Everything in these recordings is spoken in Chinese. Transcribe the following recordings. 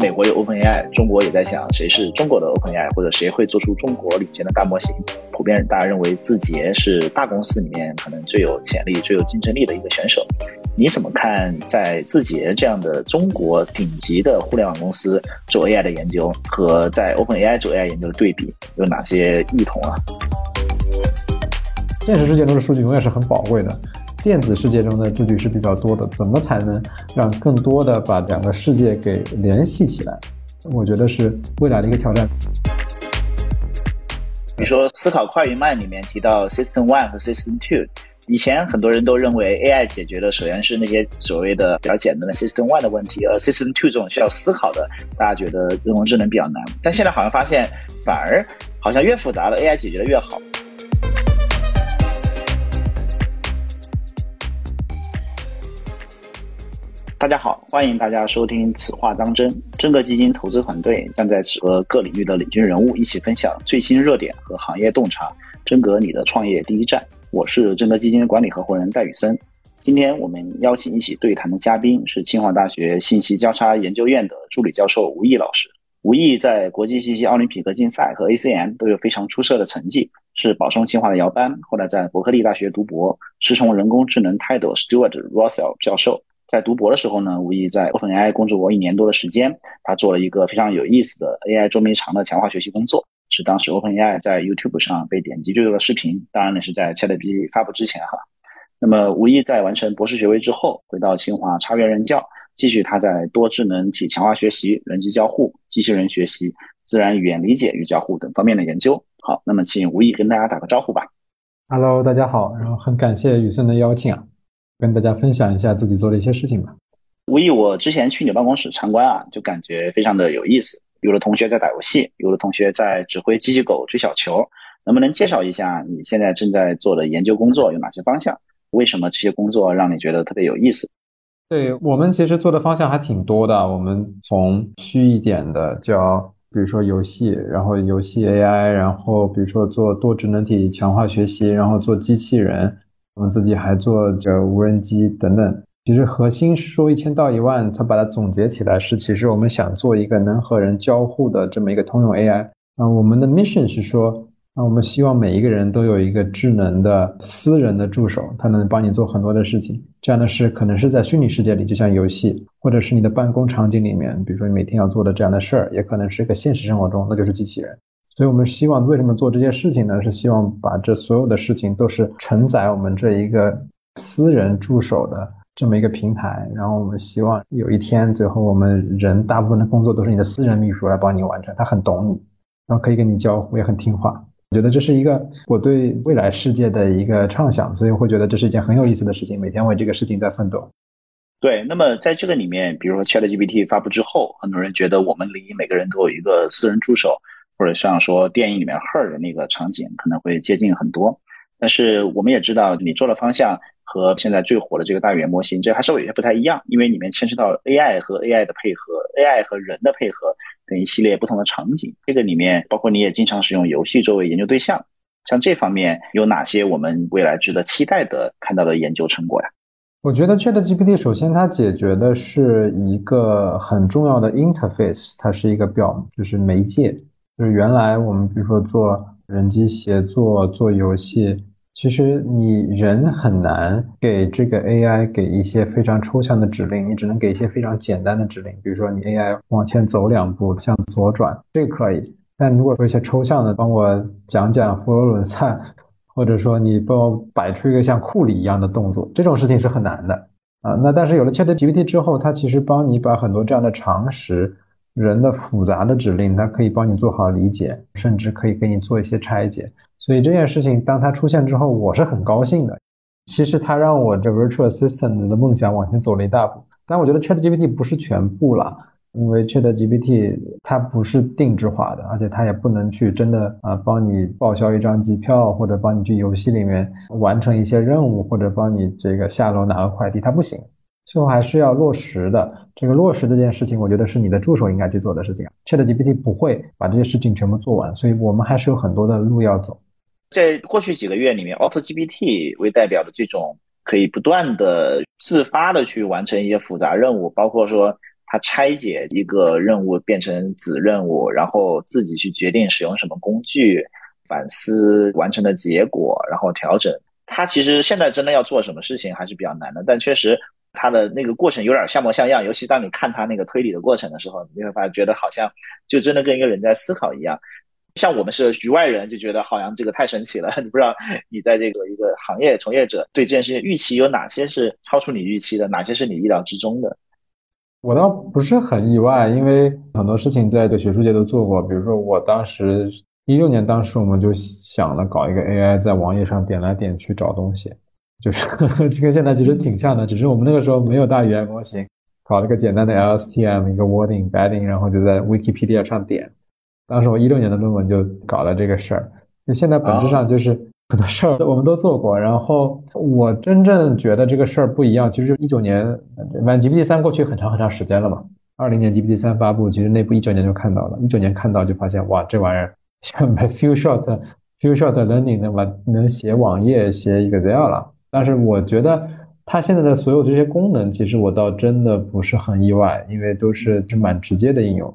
美国有 OpenAI，中国也在想谁是中国的 OpenAI，或者谁会做出中国领先的大模型。普遍大家认为字节是大公司里面可能最有潜力、最有竞争力的一个选手。你怎么看在字节这样的中国顶级的互联网公司做 AI 的研究，和在 OpenAI 做 AI 研究的对比有哪些异同啊？现实世界中的数据永远是很宝贵的。电子世界中的数据是比较多的，怎么才能让更多的把两个世界给联系起来？我觉得是未来的一个挑战。比如说《思考快与慢》里面提到 System One 和 System Two，以前很多人都认为 AI 解决的首先是那些所谓的比较简单的 System One 的问题，而 System Two 这种需要思考的，大家觉得人工智能比较难。但现在好像发现，反而好像越复杂的 AI 解决的越好。大家好，欢迎大家收听《此话当真》。真格基金投资团队将在此和各领域的领军人物一起分享最新热点和行业洞察。真格，你的创业第一站。我是真格基金管理合伙人戴宇森。今天我们邀请一起对谈的嘉宾是清华大学信息交叉研究院的助理教授吴毅老师。吴毅在国际信息奥林匹克竞赛和 ACM 都有非常出色的成绩，是保送清华的摇班，后来在伯克利大学读博，师从人工智能泰斗 Stuart Russell 教授。在读博的时候呢，无疑在 OpenAI 工作过一年多的时间。他做了一个非常有意思的 AI 捉迷藏的强化学习工作，是当时 OpenAI 在 YouTube 上被点击最多的视频。当然呢，是在 ChatGPT 发布之前哈。那么，无疑在完成博士学位之后，回到清华插院任教，继续他在多智能体强化学习、人机交互、机器人学习、自然语言理解与交互等方面的研究。好，那么请无疑跟大家打个招呼吧。Hello，大家好，然后很感谢雨森的邀请啊。跟大家分享一下自己做的一些事情吧。无意，我之前去你办公室参观啊，就感觉非常的有意思。有的同学在打游戏，有的同学在指挥机器狗追小球。能不能介绍一下你现在正在做的研究工作有哪些方向？为什么这些工作让你觉得特别有意思？对我们其实做的方向还挺多的。我们从虚一点的叫，比如说游戏，然后游戏 AI，然后比如说做多智能体强化学习，然后做机器人。我们自己还做着无人机等等，其实核心说一千到一万，它把它总结起来是，其实我们想做一个能和人交互的这么一个通用 AI。啊，我们的 mission 是说，啊，我们希望每一个人都有一个智能的私人的助手，他能帮你做很多的事情。这样的事可能是在虚拟世界里，就像游戏，或者是你的办公场景里面，比如说你每天要做的这样的事儿，也可能是一个现实生活中，那就是机器人。所以我们希望为什么做这些事情呢？是希望把这所有的事情都是承载我们这一个私人助手的这么一个平台。然后我们希望有一天，最后我们人大部分的工作都是你的私人秘书来帮你完成，他很懂你，然后可以跟你交互，也很听话。我觉得这是一个我对未来世界的一个畅想，所以会觉得这是一件很有意思的事情，每天为这个事情在奋斗。对，那么在这个里面，比如说 ChatGPT 发布之后，很多人觉得我们离每个人都有一个私人助手。或者像说电影里面 Her 的那个场景可能会接近很多，但是我们也知道你做的方向和现在最火的这个大语言模型，这还稍微有些不太一样，因为里面牵涉到 AI 和 AI 的配合，AI 和人的配合等一系列不同的场景。这个里面包括你也经常使用游戏作为研究对象，像这方面有哪些我们未来值得期待的看到的研究成果呀？我觉得 ChatGPT 首先它解决的是一个很重要的 interface，它是一个表，就是媒介。就是原来我们比如说做人机协作、做游戏，其实你人很难给这个 AI 给一些非常抽象的指令，你只能给一些非常简单的指令。比如说你 AI 往前走两步，向左转，这个可以。但如果说一些抽象的，帮我讲讲佛罗伦萨，或者说你帮我摆出一个像库里一样的动作，这种事情是很难的啊。那但是有了 ChatGPT 之后，它其实帮你把很多这样的常识。人的复杂的指令，它可以帮你做好理解，甚至可以给你做一些拆解。所以这件事情当它出现之后，我是很高兴的。其实它让我这 virtual assistant 的梦想往前走了一大步。但我觉得 ChatGPT 不是全部了，因为 ChatGPT 它不是定制化的，而且它也不能去真的啊帮你报销一张机票，或者帮你去游戏里面完成一些任务，或者帮你这个下楼拿个快递，它不行。最后还是要落实的。这个落实这件事情，我觉得是你的助手应该去做的事情。ChatGPT 不会把这些事情全部做完，所以我们还是有很多的路要走。在过去几个月里面，AutoGPT 为代表的这种可以不断的自发的去完成一些复杂任务，包括说它拆解一个任务变成子任务，然后自己去决定使用什么工具，反思完成的结果，然后调整。它其实现在真的要做什么事情还是比较难的，但确实它的那个过程有点像模像样。尤其当你看它那个推理的过程的时候，你会发现觉得好像就真的跟一个人在思考一样。像我们是局外人，就觉得好像这个太神奇了。你不知道你在这个一个行业从业者对这件事情预期有哪些是超出你预期的，哪些是你意料之中的。我倒不是很意外，因为很多事情在这学术界都做过。比如说，我当时一六年，当时我们就想了搞一个 AI，在网页上点来点去找东西，就是 这跟现在其实挺像的，只是我们那个时候没有大语言模型，搞了个简单的 LSTM 一个 word embedding，然后就在 Wikipedia 上点。当时我一六年的论文就搞了这个事儿。那现在本质上就是。很多事儿我们都做过，然后我真正觉得这个事儿不一样，其实就一九年，反正 GPT 三过去很长很长时间了嘛。二零年 GPT 三发布，其实内部一九年就看到了，一九年看到就发现哇，这玩意儿像 few shot few shot learning 能把能写网页写一个 Excel 了。但是我觉得它现在的所有这些功能，其实我倒真的不是很意外，因为都是是蛮直接的应用。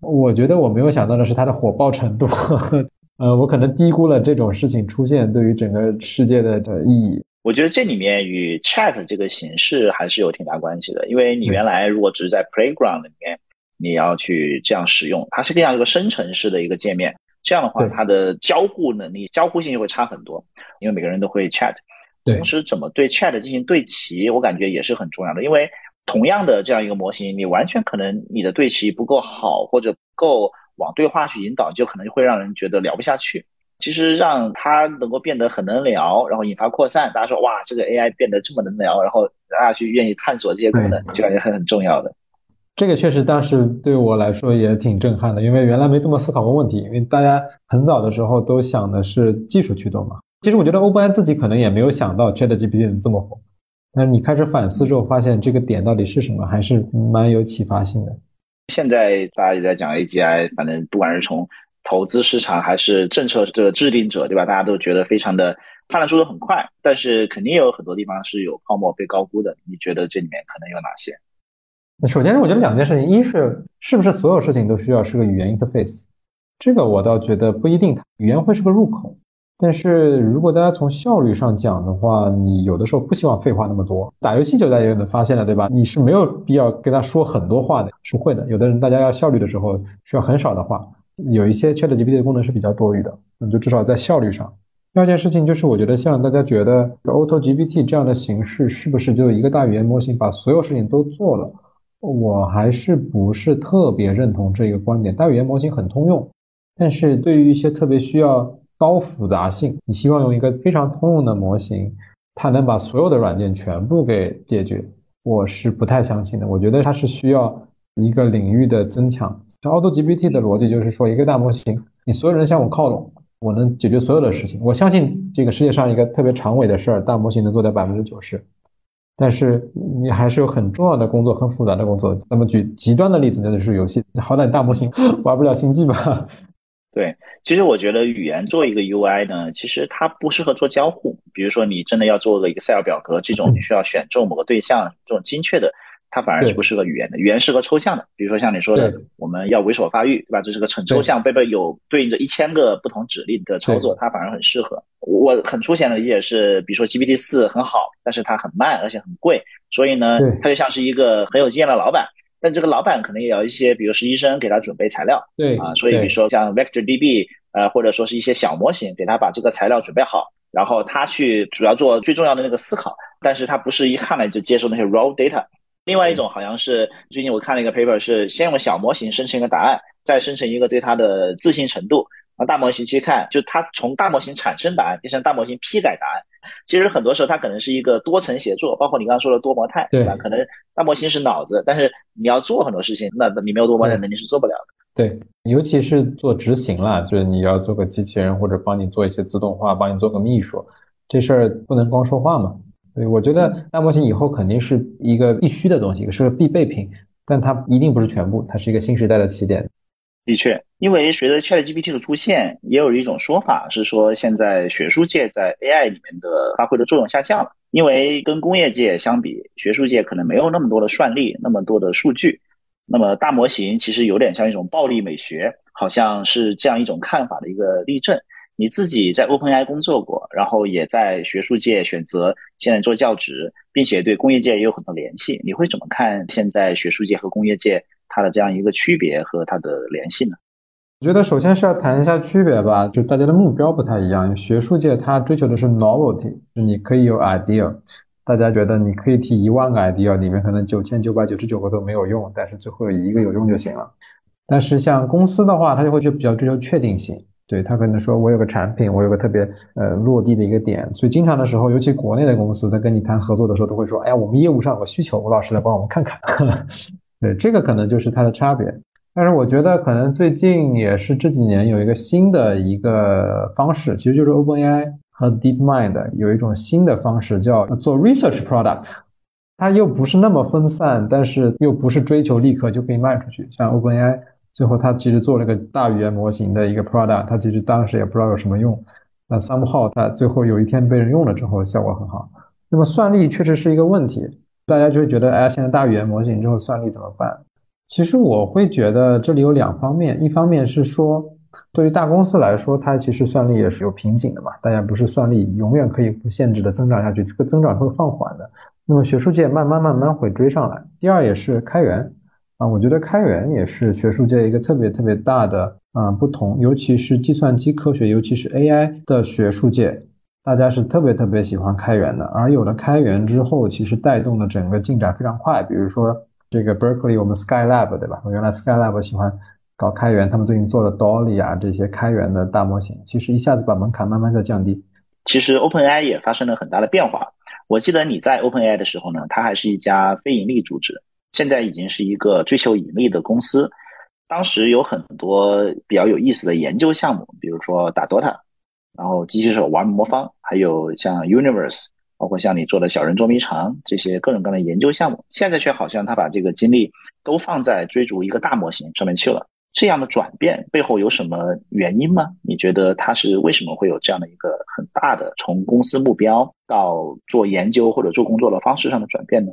我觉得我没有想到的是它的火爆程度。呃，我可能低估了这种事情出现对于整个世界的的意义。我觉得这里面与 Chat 这个形式还是有挺大关系的，因为你原来如果只是在 Playground 里面，你要去这样使用，它是这样一个生成式的一个界面，这样的话，它的交互能力、交互性就会差很多，因为每个人都会 Chat。同时，怎么对 Chat 进行对齐，我感觉也是很重要的，因为同样的这样一个模型，你完全可能你的对齐不够好，或者不够。往对话去引导，就可能会让人觉得聊不下去。其实让它能够变得很能聊，然后引发扩散，大家说哇，这个 AI 变得这么能聊，然后大家去愿意探索这些功能，就感觉很很重要的。这个确实当时对我来说也挺震撼的，因为原来没这么思考过问题。因为大家很早的时候都想的是技术驱动嘛。其实我觉得 OpenAI 自己可能也没有想到 ChatGPT 能这么火，但是你开始反思之后，发现这个点到底是什么，还是蛮有启发性的。现在大家也在讲 AGI，反正不管是从投资市场还是政策的制定者，对吧？大家都觉得非常的发展速度很快，但是肯定有很多地方是有泡沫被高估的。你觉得这里面可能有哪些？那首先，我觉得两件事情，一是是不是所有事情都需要是个语言 interface？这个我倒觉得不一定，语言会是个入口。但是如果大家从效率上讲的话，你有的时候不希望废话那么多。打游戏就大家也能发现了，对吧？你是没有必要跟他说很多话的，是会的。有的人大家要效率的时候需要很少的话，有一些 ChatGPT 的功能是比较多余的，那就至少在效率上。第二件事情就是，我觉得像大家觉得 AutoGPT 这样的形式是不是就一个大语言模型把所有事情都做了？我还是不是特别认同这个观点。大语言模型很通用，但是对于一些特别需要高复杂性，你希望用一个非常通用的模型，它能把所有的软件全部给解决，我是不太相信的。我觉得它是需要一个领域的增强。像 AutoGPT 的逻辑就是说，一个大模型，你所有人向我靠拢，我能解决所有的事情。我相信这个世界上一个特别长尾的事儿，大模型能做到百分之九十，但是你还是有很重要的工作，很复杂的工作。那么举极端的例子，那就是游戏，好歹大模型 玩不了星际吧。对，其实我觉得语言做一个 UI 呢，其实它不适合做交互。比如说，你真的要做个 Excel 表格这种，你需要选中某个对象这种精确的，它反而是不适合语言的。语言适合抽象的，比如说像你说的，我们要猥琐发育，对吧？这是个很抽象，背背有对应着一千个不同指令的操作，它反而很适合。我很粗浅的理解是，比如说 GPT 四很好，但是它很慢，而且很贵，所以呢，它就像是一个很有经验的老板。但这个老板可能也要一些，比如实习生给他准备材料，对啊，所以比如说像 Vector DB，呃，或者说是一些小模型，给他把这个材料准备好，然后他去主要做最重要的那个思考，但是他不是一上来就接受那些 raw data。另外一种好像是最近我看了一个 paper，是先用小模型生成一个答案，再生成一个对它的自信程度，然后大模型去看，就它从大模型产生答案变成大模型批改答案。其实很多时候它可能是一个多层协作，包括你刚刚说的多模态，对吧？可能大模型是脑子，但是你要做很多事情，那你没有多模态能力是做不了的。对，尤其是做执行了，就是你要做个机器人或者帮你做一些自动化，帮你做个秘书，这事儿不能光说话嘛。所以我觉得大模型以后肯定是一个必须的东西，是个必备品，但它一定不是全部，它是一个新时代的起点。的确，因为随着 ChatGPT 的出现，也有一种说法是说，现在学术界在 AI 里面的发挥的作用下降了。因为跟工业界相比，学术界可能没有那么多的算力，那么多的数据，那么大模型其实有点像一种暴力美学，好像是这样一种看法的一个例证。你自己在 OpenAI 工作过，然后也在学术界选择现在做教职，并且对工业界也有很多联系。你会怎么看现在学术界和工业界它的这样一个区别和它的联系呢？我觉得首先是要谈一下区别吧，就大家的目标不太一样。学术界它追求的是 novelty，就你可以有 idea，大家觉得你可以提一万个 idea，里面可能九千九百九十九个都没有用，但是最后有一个有用就行了。但是像公司的话，它就会去比较追求确定性，对他可能说我有个产品，我有个特别呃落地的一个点，所以经常的时候，尤其国内的公司，他跟你谈合作的时候，都会说，哎呀，我们业务上有个需求，吴老师来帮我们看看。对，这个可能就是它的差别。但是我觉得可能最近也是这几年有一个新的一个方式，其实就是 OpenAI 和 DeepMind 有一种新的方式叫做 Research Product，它又不是那么分散，但是又不是追求立刻就可以卖出去。像 OpenAI 最后它其实做了个大语言模型的一个 product，它其实当时也不知道有什么用，那 somehow 它最后有一天被人用了之后效果很好。那么算力确实是一个问题，大家就会觉得哎，现在大语言模型之后算力怎么办？其实我会觉得这里有两方面，一方面是说，对于大公司来说，它其实算力也是有瓶颈的嘛，大家不是算力永远可以不限制的增长下去，这个增长会放缓的。那么学术界慢慢慢慢会追上来。第二也是开源啊，我觉得开源也是学术界一个特别特别大的啊不同，尤其是计算机科学，尤其是 AI 的学术界，大家是特别特别喜欢开源的。而有了开源之后，其实带动的整个进展非常快，比如说。这个 Berkeley 我们 Skylab 对吧？我原来 Skylab 喜欢搞开源，他们最近做了 Dolly 啊这些开源的大模型，其实一下子把门槛慢慢在降低。其实 OpenAI 也发生了很大的变化。我记得你在 OpenAI 的时候呢，它还是一家非盈利组织，现在已经是一个追求盈利的公司。当时有很多比较有意思的研究项目，比如说打 Dota，然后机器手玩魔方，还有像 Universe。包括像你做的小人捉迷藏这些各种各样的研究项目，现在却好像他把这个精力都放在追逐一个大模型上面去了。这样的转变背后有什么原因吗？你觉得他是为什么会有这样的一个很大的从公司目标到做研究或者做工作的方式上的转变呢？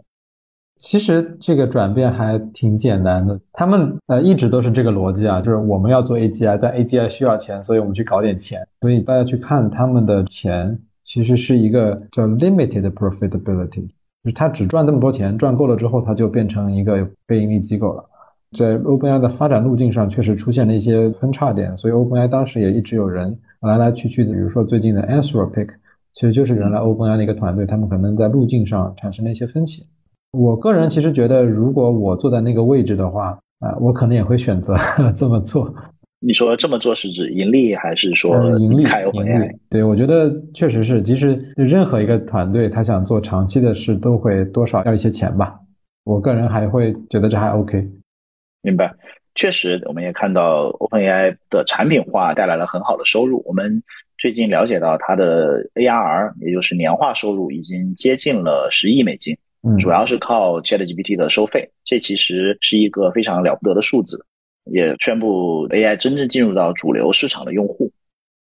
其实这个转变还挺简单的，他们呃一直都是这个逻辑啊，就是我们要做 AGI，但 AGI 需要钱，所以我们去搞点钱。所以大家去看他们的钱。其实是一个叫 limited profitability，就是他只赚这么多钱，赚够了之后，他就变成一个非盈利机构了。在 OpenAI 的发展路径上，确实出现了一些分叉点，所以 OpenAI 当时也一直有人来来去去的。比如说最近的 Anthropic，其实就是原来 OpenAI 的一个团队，他们可能在路径上产生了一些分歧。我个人其实觉得，如果我坐在那个位置的话，啊，我可能也会选择 这么做。你说这么做是指盈利还是说盈利？盈利，对我觉得确实是，即使任何一个团队他想做长期的事，都会多少要一些钱吧。我个人还会觉得这还 OK。明白，确实我们也看到 OpenAI 的产品化带来了很好的收入。我们最近了解到它的 ARR，也就是年化收入已经接近了十亿美金，主要是靠 ChatGPT 的收费，这其实是一个非常了不得的数字。也宣布 AI 真正进入到主流市场的用户。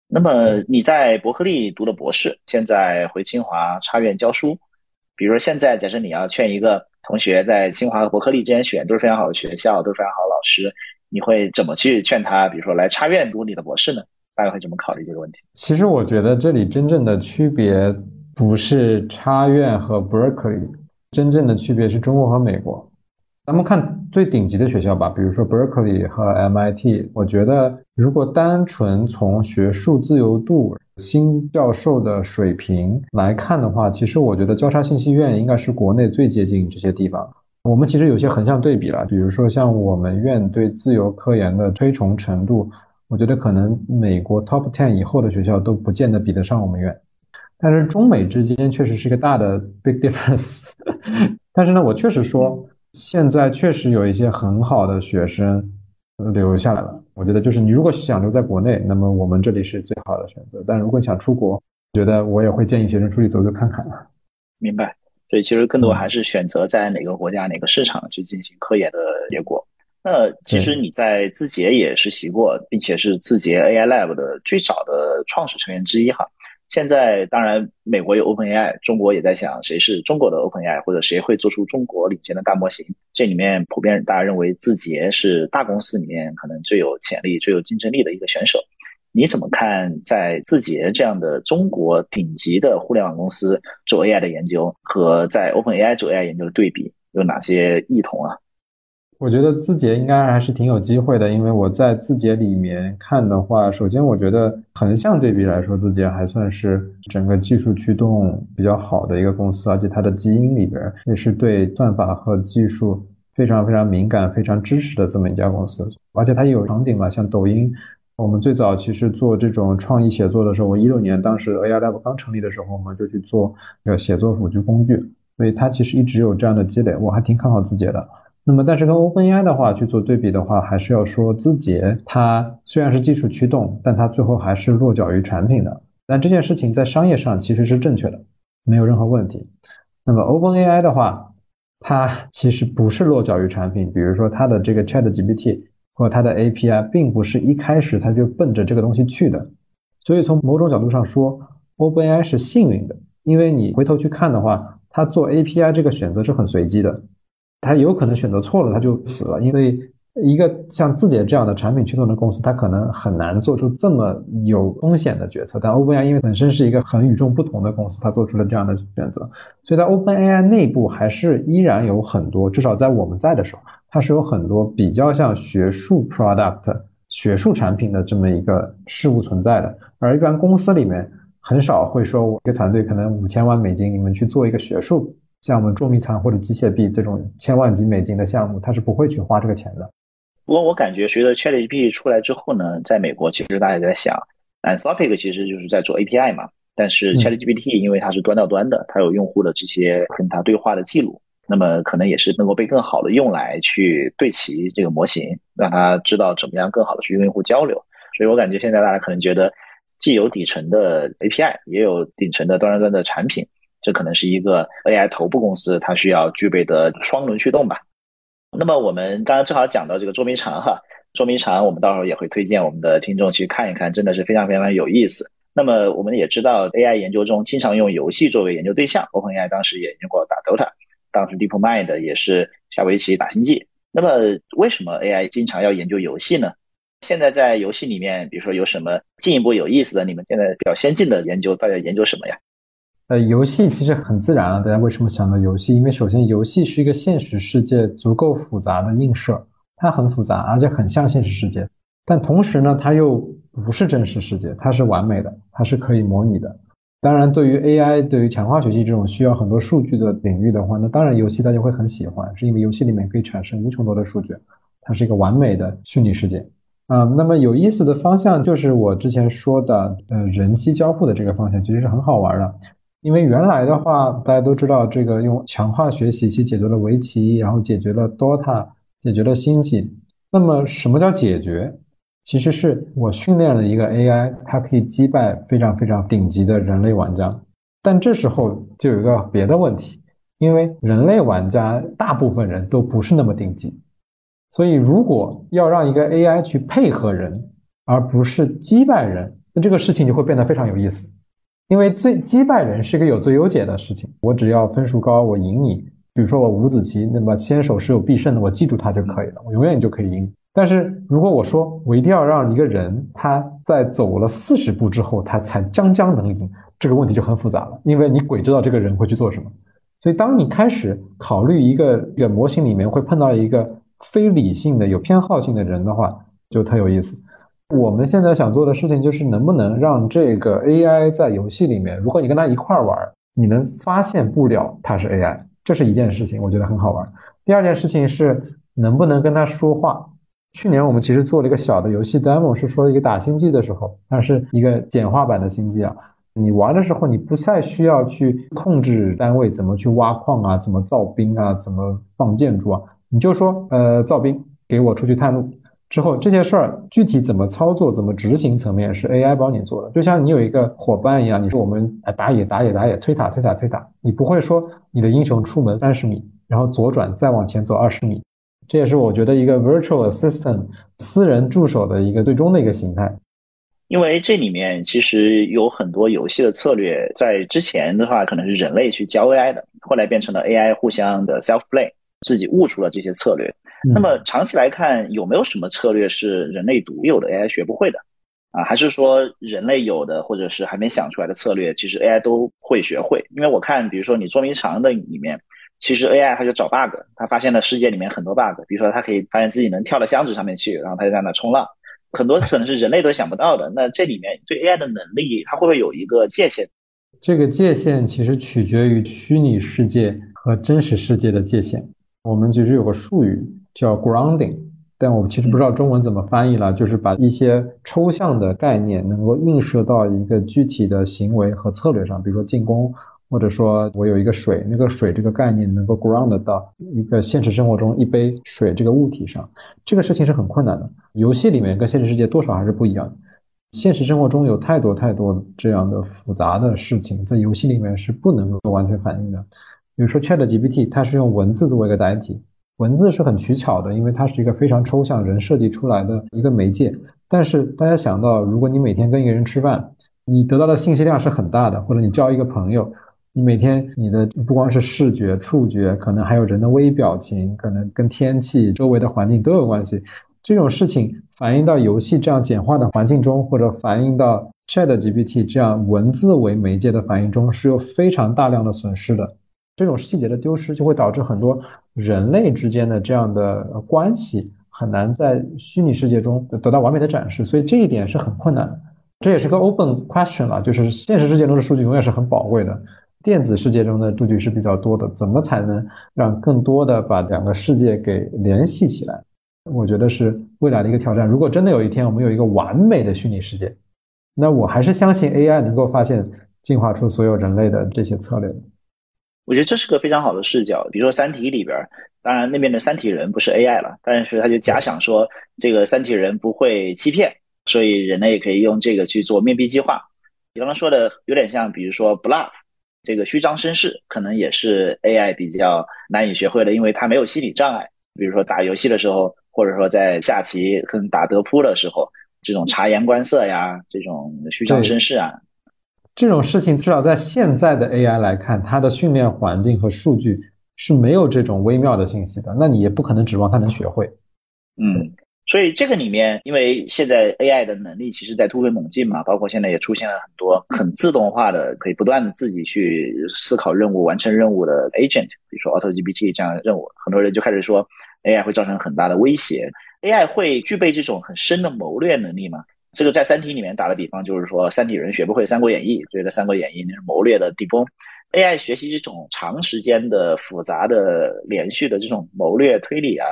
那么你在伯克利读的博士，现在回清华插院教书。比如说现在，假设你要劝一个同学在清华和伯克利之间选，都是非常好的学校，都是非常好的老师，你会怎么去劝他？比如说来插院读你的博士呢？大概会怎么考虑这个问题？其实我觉得这里真正的区别不是插院和伯克利，真正的区别是中国和美国。咱们看最顶级的学校吧，比如说 Berkeley 和 MIT。我觉得，如果单纯从学术自由度、新教授的水平来看的话，其实我觉得交叉信息院应该是国内最接近这些地方。我们其实有些横向对比了，比如说像我们院对自由科研的推崇程度，我觉得可能美国 Top Ten 以后的学校都不见得比得上我们院。但是中美之间确实是一个大的 big difference。但是呢，我确实说。现在确实有一些很好的学生留下来了。我觉得，就是你如果想留在国内，那么我们这里是最好的选择。但如果想出国，觉得我也会建议学生出去走走看看。明白。所以其实更多还是选择在哪个国家、哪个市场去进行科研的结果。那其实你在字节也实习过，并且是字节 AI Lab 的最早的创始成员之一哈。现在当然美国有 OpenAI，中国也在想谁是中国的 OpenAI，或者谁会做出中国领先的大模型。这里面普遍大家认为字节是大公司里面可能最有潜力、最有竞争力的一个选手。你怎么看在字节这样的中国顶级的互联网公司做 AI 的研究和在 OpenAI 做 AI 研究的对比有哪些异同啊？我觉得字节应该还是挺有机会的，因为我在字节里面看的话，首先我觉得横向对比来说，字节还算是整个技术驱动比较好的一个公司，而且它的基因里边也是对算法和技术非常非常敏感、非常支持的这么一家公司，而且它有场景嘛，像抖音。我们最早其实做这种创意写作的时候，我一六年当时 AI Lab 刚成立的时候，我们就去做个写作辅助工具，所以它其实一直有这样的积累，我还挺看好字节的。那么，但是跟 OpenAI 的话去做对比的话，还是要说字节它虽然是技术驱动，但它最后还是落脚于产品的。但这件事情在商业上其实是正确的，没有任何问题。那么 OpenAI 的话，它其实不是落脚于产品，比如说它的这个 ChatGPT。或它的 API 并不是一开始它就奔着这个东西去的，所以从某种角度上说，OpenAI 是幸运的，因为你回头去看的话，它做 API 这个选择是很随机的，他有可能选择错了，他就死了，因为。一个像字节这样的产品驱动的公司，它可能很难做出这么有风险的决策。但 OpenAI 因为本身是一个很与众不同的公司，它做出了这样的选择，所以在 OpenAI 内部还是依然有很多，至少在我们在的时候，它是有很多比较像学术 product、学术产品的这么一个事物存在的。而一般公司里面很少会说，我一个团队可能五千万美金，你们去做一个学术，像我们捉迷藏或者机械臂这种千万级美金的项目，他是不会去花这个钱的。不过我感觉，随着 ChatGPT 出来之后呢，在美国其实大家也在想，Anthropic 其实就是在做 API 嘛。但是 ChatGPT 因为它是端到端的，它有用户的这些跟它对话的记录，那么可能也是能够被更好的用来去对齐这个模型，让它知道怎么样更好的去跟用户交流。所以我感觉现在大家可能觉得，既有底层的 API，也有顶层的端到端的产品，这可能是一个 AI 头部公司它需要具备的双轮驱动吧。那么我们刚刚正好讲到这个捉迷藏哈，捉迷藏我们到时候也会推荐我们的听众去看一看，真的是非常非常有意思。那么我们也知道 AI 研究中经常用游戏作为研究对象，OpenAI 当时也研究过打 Dota，当时 DeepMind 也是下围棋打星际。那么为什么 AI 经常要研究游戏呢？现在在游戏里面，比如说有什么进一步有意思的？你们现在比较先进的研究，大家研究什么呀？呃，游戏其实很自然啊。大家为什么想到游戏？因为首先，游戏是一个现实世界足够复杂的映射，它很复杂，而且很像现实世界。但同时呢，它又不是真实世界，它是完美的，它是可以模拟的。当然，对于 AI、对于强化学习这种需要很多数据的领域的话，那当然游戏大家会很喜欢，是因为游戏里面可以产生无穷多的数据，它是一个完美的虚拟世界。啊，那么有意思的方向就是我之前说的，呃，人机交互的这个方向，其实是很好玩的。因为原来的话，大家都知道，这个用强化学习去解决了围棋，然后解决了 DOTA，解决了星际。那么什么叫解决？其实是我训练了一个 AI，它可以击败非常非常顶级的人类玩家。但这时候就有一个别的问题，因为人类玩家大部分人都不是那么顶级，所以如果要让一个 AI 去配合人，而不是击败人，那这个事情就会变得非常有意思。因为最击败人是一个有最优解的事情，我只要分数高，我赢你。比如说我五子棋，那么先手是有必胜的，我记住它就可以了，我永远就可以赢。但是如果我说我一定要让一个人他在走了四十步之后，他才将将能赢，这个问题就很复杂了，因为你鬼知道这个人会去做什么。所以当你开始考虑一个一个模型里面会碰到一个非理性的有偏好性的人的话，就特有意思。我们现在想做的事情就是，能不能让这个 AI 在游戏里面，如果你跟它一块玩，你能发现不了它是 AI，这是一件事情，我觉得很好玩。第二件事情是，能不能跟他说话？去年我们其实做了一个小的游戏 demo，是说一个打星际的时候，它是一个简化版的星际啊。你玩的时候，你不再需要去控制单位怎么去挖矿啊，怎么造兵啊，怎么放建筑啊，你就说，呃，造兵，给我出去探路。之后这些事儿具体怎么操作、怎么执行层面是 AI 帮你做的，就像你有一个伙伴一样，你说我们打野、打野、打野，推塔、推塔、推塔，你不会说你的英雄出门三十米，然后左转再往前走二十米，这也是我觉得一个 virtual assistant 私人助手的一个最终的一个形态。因为这里面其实有很多游戏的策略，在之前的话可能是人类去教 AI 的，后来变成了 AI 互相的 self play，自己悟出了这些策略。那么长期来看，有没有什么策略是人类独有的 AI 学不会的？啊，还是说人类有的或者是还没想出来的策略，其实 AI 都会学会？因为我看，比如说你捉迷藏的里面，其实 AI 它就找 bug，它发现了世界里面很多 bug，比如说它可以发现自己能跳到箱子上面去，然后它就在那冲浪，很多可能是人类都想不到的。那这里面对 AI 的能力，它会不会有一个界限？这个界限其实取决于虚拟世界和真实世界的界限。我们其实有个术语叫 grounding。但我们其实不知道中文怎么翻译了，就是把一些抽象的概念能够映射到一个具体的行为和策略上，比如说进攻，或者说我有一个水，那个水这个概念能够 ground 到一个现实生活中一杯水这个物体上，这个事情是很困难的。游戏里面跟现实世界多少还是不一样的，现实生活中有太多太多这样的复杂的事情，在游戏里面是不能够完全反映的。比如说 ChatGPT，它是用文字作为一个载体。文字是很取巧的，因为它是一个非常抽象人设计出来的一个媒介。但是大家想到，如果你每天跟一个人吃饭，你得到的信息量是很大的，或者你交一个朋友，你每天你的不光是视觉、触觉，可能还有人的微表情，可能跟天气、周围的环境都有关系。这种事情反映到游戏这样简化的环境中，或者反映到 ChatGPT 这样文字为媒介的反应中，是有非常大量的损失的。这种细节的丢失，就会导致很多人类之间的这样的关系很难在虚拟世界中得到完美的展示，所以这一点是很困难的。这也是个 open question 了，就是现实世界中的数据永远是很宝贵的，电子世界中的数据是比较多的，怎么才能让更多的把两个世界给联系起来？我觉得是未来的一个挑战。如果真的有一天我们有一个完美的虚拟世界，那我还是相信 AI 能够发现进化出所有人类的这些策略的。我觉得这是个非常好的视角。比如说《三体》里边，当然那边的三体人不是 AI 了，但是他就假想说这个三体人不会欺骗，所以人类可以用这个去做面壁计划。你刚刚说的有点像，比如说 bluff，这个虚张声势，可能也是 AI 比较难以学会的，因为它没有心理障碍。比如说打游戏的时候，或者说在下棋跟打德扑的时候，这种察言观色呀，这种虚张声势啊。这种事情至少在现在的 AI 来看，它的训练环境和数据是没有这种微妙的信息的。那你也不可能指望它能学会。嗯，所以这个里面，因为现在 AI 的能力其实在突飞猛进嘛，包括现在也出现了很多很自动化的，可以不断的自己去思考任务、完成任务的 agent，比如说 AutoGPT 这样的任务，很多人就开始说 AI 会造成很大的威胁。AI 会具备这种很深的谋略能力吗？这个在《三体》里面打的比方，就是说三体人学不会《三国演义》，觉得《三国演义》那是谋略的顶峰。AI 学习这种长时间的复杂的连续的这种谋略推理啊，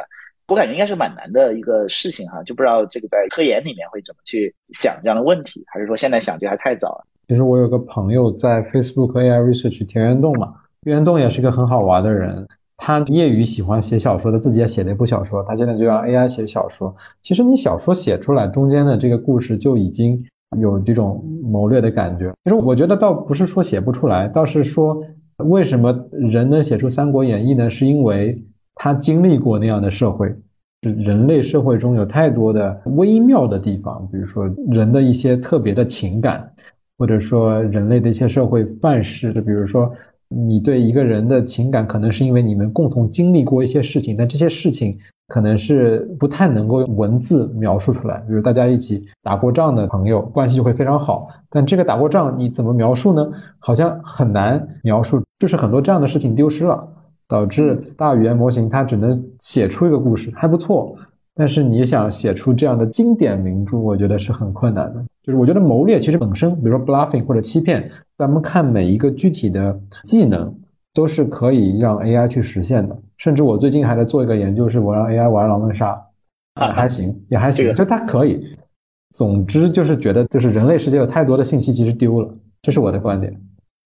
我感觉应该是蛮难的一个事情哈。就不知道这个在科研里面会怎么去想这样的问题，还是说现在想就还太早了？其实我有个朋友在 Facebook AI Research 田园洞嘛，田园洞也是个很好玩的人。他业余喜欢写小说，他自己也写了一部小说。他现在就让 AI 写小说。其实你小说写出来，中间的这个故事就已经有这种谋略的感觉。其实我觉得倒不是说写不出来，倒是说为什么人能写出《三国演义》呢？是因为他经历过那样的社会，人类社会中有太多的微妙的地方，比如说人的一些特别的情感，或者说人类的一些社会范式，就比如说。你对一个人的情感，可能是因为你们共同经历过一些事情，但这些事情可能是不太能够用文字描述出来。比如大家一起打过仗的朋友，关系就会非常好，但这个打过仗你怎么描述呢？好像很难描述，就是很多这样的事情丢失了，导致大语言模型它只能写出一个故事，还不错。但是你想写出这样的经典名著，我觉得是很困难的。就是我觉得谋略其实本身，比如说 bluffing 或者欺骗，咱们看每一个具体的技能，都是可以让 AI 去实现的。甚至我最近还在做一个研究，是我让 AI 玩狼人杀，啊，还行，也还行，就它可以。总之就是觉得，就是人类世界有太多的信息其实丢了，这是我的观点。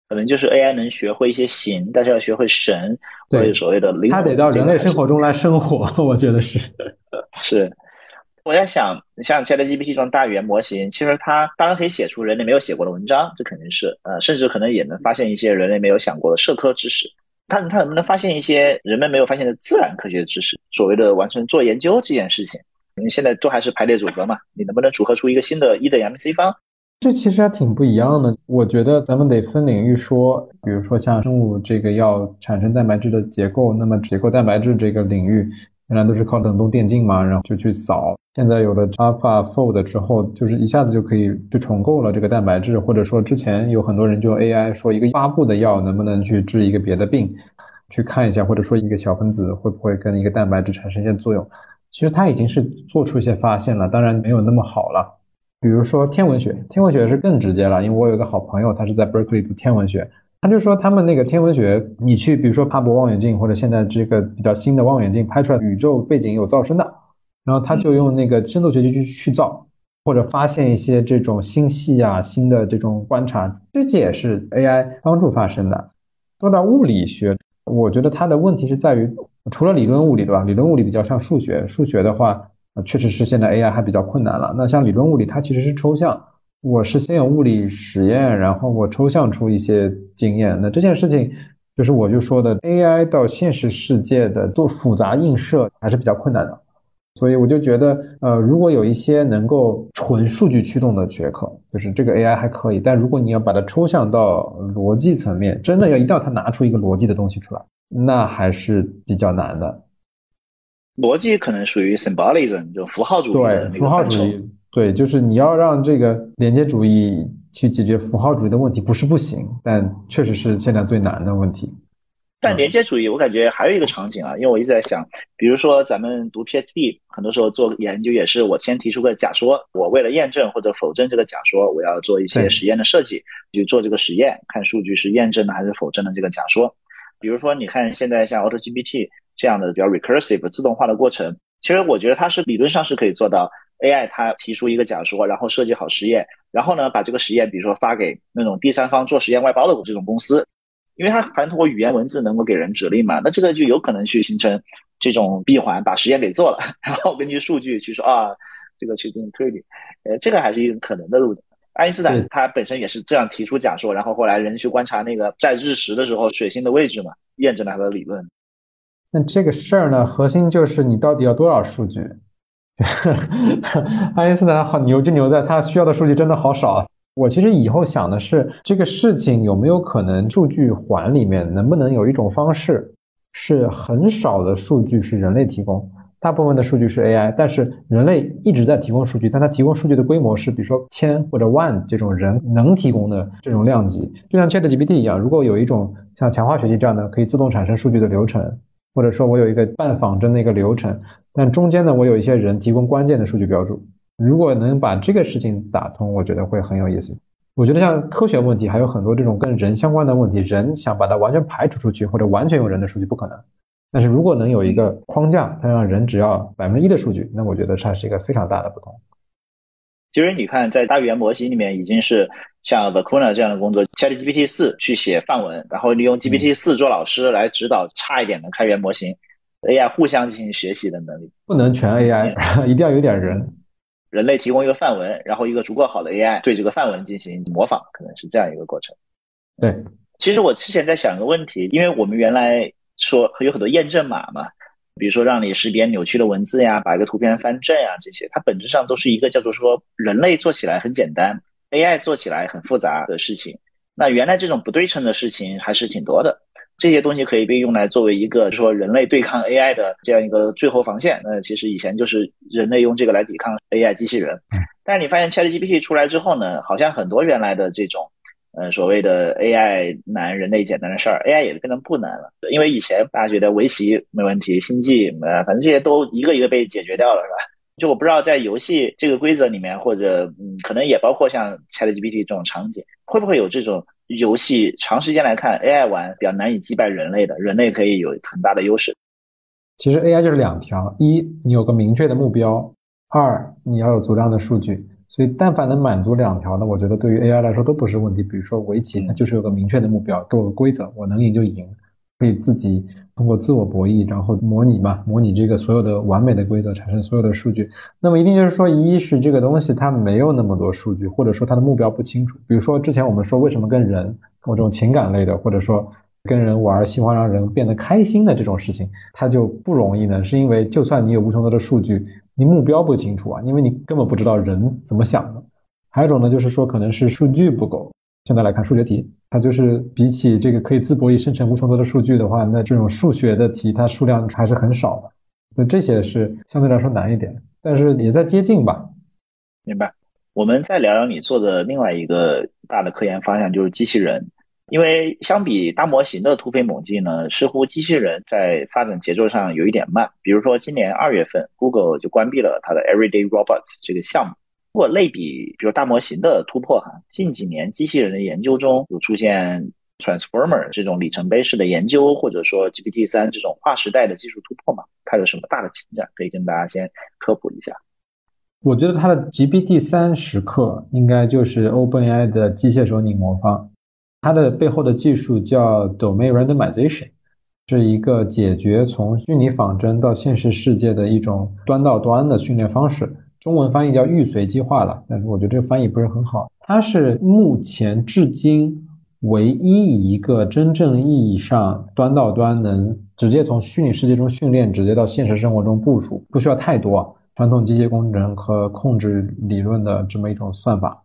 可能就是 AI 能学会一些形，但是要学会神，对所谓的灵，它得到人类生活中来生活，我觉得是。是，我在想，像 ChatGPT 这种大语言模型，其实它当然可以写出人类没有写过的文章，这肯定是，呃，甚至可能也能发现一些人类没有想过的社科知识。它它能不能发现一些人们没有发现的自然科学的知识？所谓的完成做研究这件事情，你现在都还是排列组合嘛，你能不能组合出一个新的 E 的 MC 方？这其实还挺不一样的。我觉得咱们得分领域说，比如说像生物这个要产生蛋白质的结构，那么结构蛋白质这个领域原来都是靠冷冻电镜嘛，然后就去扫。现在有了 AlphaFold 之后，就是一下子就可以去重构了这个蛋白质，或者说之前有很多人就 AI 说一个八步的药能不能去治一个别的病，去看一下，或者说一个小分子会不会跟一个蛋白质产生一些作用。其实它已经是做出一些发现了，当然没有那么好了。比如说天文学，天文学是更直接了，因为我有个好朋友，他是在 Berkeley 读天文学，他就说他们那个天文学，你去比如说哈勃望远镜或者现在这个比较新的望远镜拍出来宇宙背景有噪声的，然后他就用那个深度学习去去造，或者发现一些这种星系啊新的这种观察，这也是 AI 帮助发生的。说到物理学，我觉得它的问题是在于，除了理论物理对吧？理论物理比较像数学，数学的话。确实是现在 AI 还比较困难了。那像理论物理，它其实是抽象。我是先有物理实验，然后我抽象出一些经验。那这件事情，就是我就说的 AI 到现实世界的做复杂映射还是比较困难的。所以我就觉得，呃，如果有一些能够纯数据驱动的学科，就是这个 AI 还可以。但如果你要把它抽象到逻辑层面，真的要一定要它拿出一个逻辑的东西出来，那还是比较难的。逻辑可能属于 symbolism，就符号主义对符号主义，对，就是你要让这个连接主义去解决符号主义的问题，不是不行，但确实是现在最难的问题。但连接主义，我感觉还有一个场景啊，因为我一直在想，比如说咱们读 PhD，很多时候做研究也是我先提出个假说，我为了验证或者否证这个假说，我要做一些实验的设计，去做这个实验，看数据是验证的还是否证的这个假说。比如说，你看现在像 AutoGPT。这样的比较 recursive 自动化的过程，其实我觉得它是理论上是可以做到。AI 它提出一个假说，然后设计好实验，然后呢把这个实验，比如说发给那种第三方做实验外包的这种公司，因为它反正通过语言文字能够给人指令嘛，那这个就有可能去形成这种闭环，把实验给做了，然后根据数据去说啊，这个去进行推理，呃，这个还是一种可能的路子。爱因斯坦他本身也是这样提出假说，然后后来人去观察那个在日食的时候水星的位置嘛，验证了他的理论。那这个事儿呢，核心就是你到底要多少数据？爱因斯坦好牛就牛在他需要的数据真的好少。我其实以后想的是，这个事情有没有可能数据环里面能不能有一种方式，是很少的数据是人类提供，大部分的数据是 AI，但是人类一直在提供数据，但它提供数据的规模是比如说千或者万这种人能提供的这种量级，就像 ChatGPT 一样，如果有一种像强化学习这样的可以自动产生数据的流程。或者说我有一个半仿真的一个流程，但中间呢，我有一些人提供关键的数据标注。如果能把这个事情打通，我觉得会很有意思。我觉得像科学问题还有很多这种跟人相关的问题，人想把它完全排除出去，或者完全用人的数据不可能。但是如果能有一个框架，它让人只要百分之一的数据，那我觉得它是一个非常大的不同。其实你看，在大语言模型里面，已经是像 Vacuna 这样的工作，ChatGPT 四去写范文，然后利用 GPT 四做老师来指导差一点的开源模型，AI 互相进行学习的能力。不能全 AI，一定要有点人。人类提供一个范文，然后一个足够好的 AI 对这个范文进行模仿，可能是这样一个过程。对，其实我之前在想一个问题，因为我们原来说有很多验证码嘛。比如说，让你识别扭曲的文字呀，把一个图片翻正呀，这些它本质上都是一个叫做说人类做起来很简单，AI 做起来很复杂的事情。那原来这种不对称的事情还是挺多的，这些东西可以被用来作为一个说人类对抗 AI 的这样一个最后防线。那其实以前就是人类用这个来抵抗 AI 机器人，但是你发现 ChatGPT 出来之后呢，好像很多原来的这种。呃，所谓的 AI 难，人类简单的事儿，AI 也变得不难了。因为以前大家觉得围棋没问题，星际呃，反正这些都一个一个被解决掉了，是吧？就我不知道在游戏这个规则里面，或者嗯，可能也包括像 ChatGPT 这种场景，会不会有这种游戏长时间来看 AI 玩比较难以击败人类的，人类可以有很大的优势？其实 AI 就是两条：一，你有个明确的目标；二，你要有足量的数据。所以，但凡能满足两条的，我觉得对于 AI 来说都不是问题。比如说围棋，它就是有个明确的目标，都有规则，我能赢就赢，可以自己通过自我博弈，然后模拟嘛，模拟这个所有的完美的规则，产生所有的数据。那么一定就是说，一是这个东西它没有那么多数据，或者说它的目标不清楚。比如说之前我们说为什么跟人，跟这种情感类的，或者说跟人玩，希望让人变得开心的这种事情，它就不容易呢？是因为就算你有无穷多的数据，你目标不清楚啊，因为你根本不知道人怎么想的。还有一种呢，就是说可能是数据不够。现在来看数学题，它就是比起这个可以自博弈生成无穷多的数据的话，那这种数学的题它数量还是很少的。那这些是相对来说难一点，但是也在接近吧。明白。我们再聊聊你做的另外一个大的科研方向，就是机器人。因为相比大模型的突飞猛进呢，似乎机器人在发展节奏上有一点慢。比如说今年二月份，Google 就关闭了它的 Everyday Robots 这个项目。如果类比，比如大模型的突破哈，近几年机器人的研究中有出现 Transformer 这种里程碑式的研究，或者说 GPT 三这种划时代的技术突破吗？它有什么大的进展可以跟大家先科普一下？我觉得它的 GPT 三时刻应该就是 OpenAI 的机械手拧魔方。它的背后的技术叫 Domain Randomization，是一个解决从虚拟仿真到现实世界的一种端到端的训练方式。中文翻译叫预随机化了，但是我觉得这个翻译不是很好。它是目前至今唯一一个真正意义上端到端能直接从虚拟世界中训练，直接到现实生活中部署，不需要太多传统机械工程和控制理论的这么一种算法。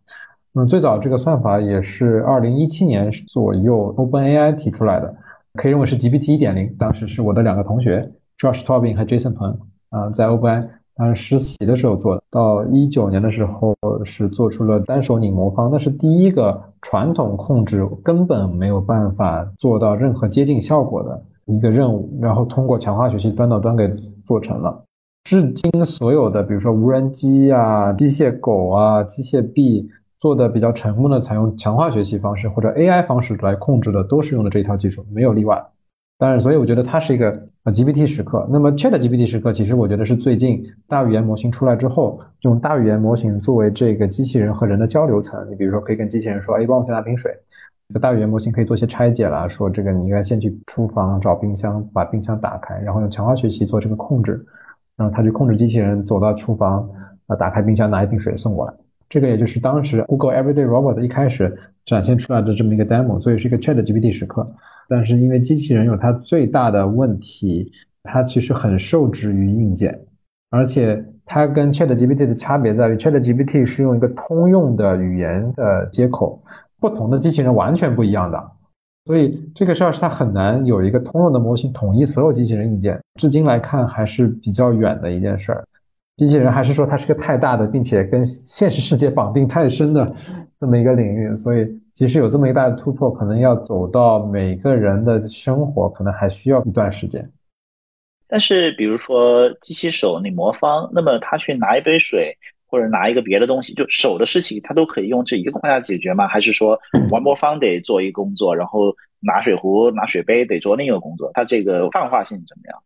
那么最早这个算法也是二零一七年左右 OpenAI 提出来的，可以认为是 GPT 一点零。当时是我的两个同学 Josh Tobin 和 Jason Peng 啊，在 OpenAI 当时实习的时候做的。到一九年的时候是做出了单手拧魔方，那是第一个传统控制根本没有办法做到任何接近效果的一个任务，然后通过强化学习端到端给做成了。至今所有的，比如说无人机啊、机械狗啊、机械臂。做的比较成功的，采用强化学习方式或者 AI 方式来控制的，都是用的这一套技术，没有例外。当然，所以我觉得它是一个呃 GPT 时刻。那么 Chat GPT 时刻，其实我觉得是最近大语言模型出来之后，用大语言模型作为这个机器人和人的交流层。你比如说，可以跟机器人说：“哎，帮我去拿瓶水。”这个大语言模型可以做些拆解啦，说这个你应该先去厨房找冰箱，把冰箱打开，然后用强化学习做这个控制，然后它去控制机器人走到厨房啊，打开冰箱拿一瓶水送过来。这个也就是当时 Google Everyday Robot 一开始展现出来的这么一个 demo，所以是一个 Chat GPT 时刻。但是因为机器人有它最大的问题，它其实很受制于硬件，而且它跟 Chat GPT 的差别在于，Chat GPT 是用一个通用的语言的接口，不同的机器人完全不一样的，所以这个事儿是它很难有一个通用的模型统一所有机器人硬件，至今来看还是比较远的一件事儿。机器人还是说它是个太大的，并且跟现实世界绑定太深的这么一个领域，所以即使有这么一大的突破，可能要走到每个人的生活，可能还需要一段时间。但是，比如说机器手你魔方，那么他去拿一杯水或者拿一个别的东西，就手的事情，他都可以用这一个框架解决吗？还是说玩魔方得做一个工作，然后拿水壶、拿水杯得做另一个工作？它这个泛化性怎么样？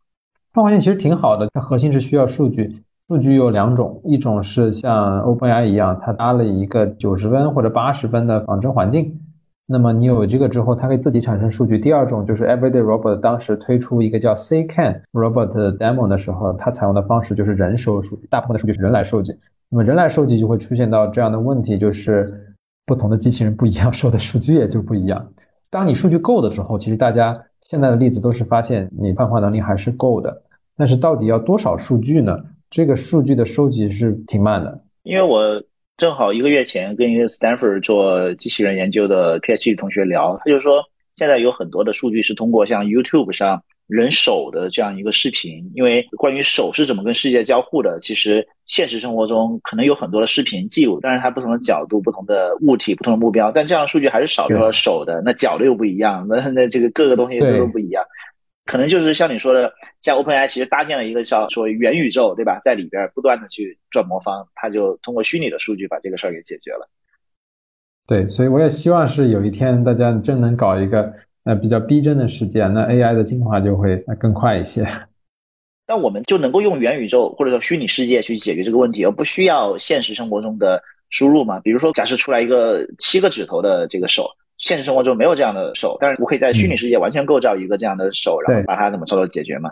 泛化性其实挺好的，它核心是需要数据。数据有两种，一种是像 OpenAI 一样，它搭了一个九十分或者八十分的仿真环境，那么你有这个之后，它可以自己产生数据。第二种就是 Everyday Robot 当时推出一个叫 CCAN Robot 的 demo 的时候，它采用的方式就是人收数据，大部分的数据是人来收集。那么人来收集就会出现到这样的问题，就是不同的机器人不一样，收的数据也就不一样。当你数据够的时候，其实大家现在的例子都是发现你泛化能力还是够的，但是到底要多少数据呢？这个数据的收集是挺慢的，因为我正好一个月前跟一个 Stanford 做机器人研究的 PhD 同学聊，他就说现在有很多的数据是通过像 YouTube 上人手的这样一个视频，因为关于手是怎么跟世界交互的，其实现实生活中可能有很多的视频记录，但是它不同的角度、不同的物体、不同的目标，但这样的数据还是少掉了手的，那脚的又不一样，那那这个各个东西都不一样。可能就是像你说的，像 OpenAI 其实搭建了一个叫说元宇宙，对吧？在里边不断的去转魔方，它就通过虚拟的数据把这个事儿给解决了。对，所以我也希望是有一天大家真能搞一个呃比较逼真的世界，那 AI 的进化就会更快一些。那我们就能够用元宇宙或者说虚拟世界去解决这个问题，而不需要现实生活中的输入嘛？比如说，假设出来一个七个指头的这个手。现实生活中没有这样的手，但是我可以在虚拟世界完全构造一个这样的手，然后把它怎么操作解决嘛？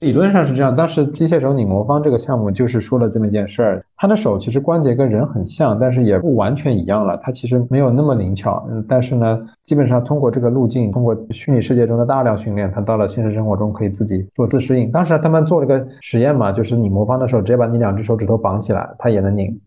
理论上是这样，当时机械手拧魔方这个项目就是说了这么一件事儿，他的手其实关节跟人很像，但是也不完全一样了，它其实没有那么灵巧。嗯，但是呢，基本上通过这个路径，通过虚拟世界中的大量训练，他到了现实生活中可以自己做自适应。当时他们做了个实验嘛，就是拧魔方的时候，直接把你两只手指头绑起来，它也能拧。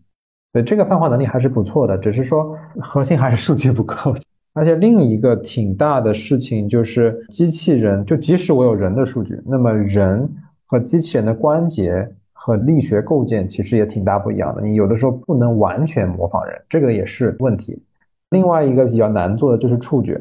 对这个泛化能力还是不错的，只是说核心还是数据不够。而且另一个挺大的事情就是，机器人就即使我有人的数据，那么人和机器人的关节和力学构建其实也挺大不一样的。你有的时候不能完全模仿人，这个也是问题。另外一个比较难做的就是触觉，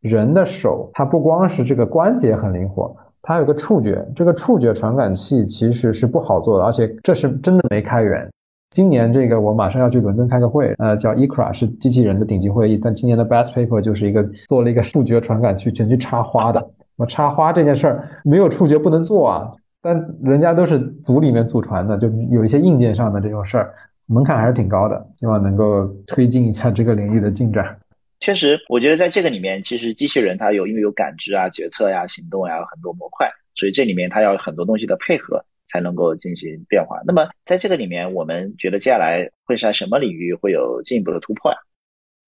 人的手它不光是这个关节很灵活，它有个触觉，这个触觉传感器其实是不好做的，而且这是真的没开源。今年这个我马上要去伦敦开个会，呃，叫 ECRA 是机器人的顶级会议。但今年的 Best Paper 就是一个做了一个触觉传感器，全去插花的。我插花这件事儿没有触觉不能做啊，但人家都是组里面祖传的，就有一些硬件上的这种事儿，门槛还是挺高的。希望能够推进一下这个领域的进展。确实，我觉得在这个里面，其实机器人它有因为有感知啊、决策呀、行动呀，有很多模块，所以这里面它要很多东西的配合。才能够进行变化。那么在这个里面，我们觉得接下来会在什么领域会有进一步的突破呀？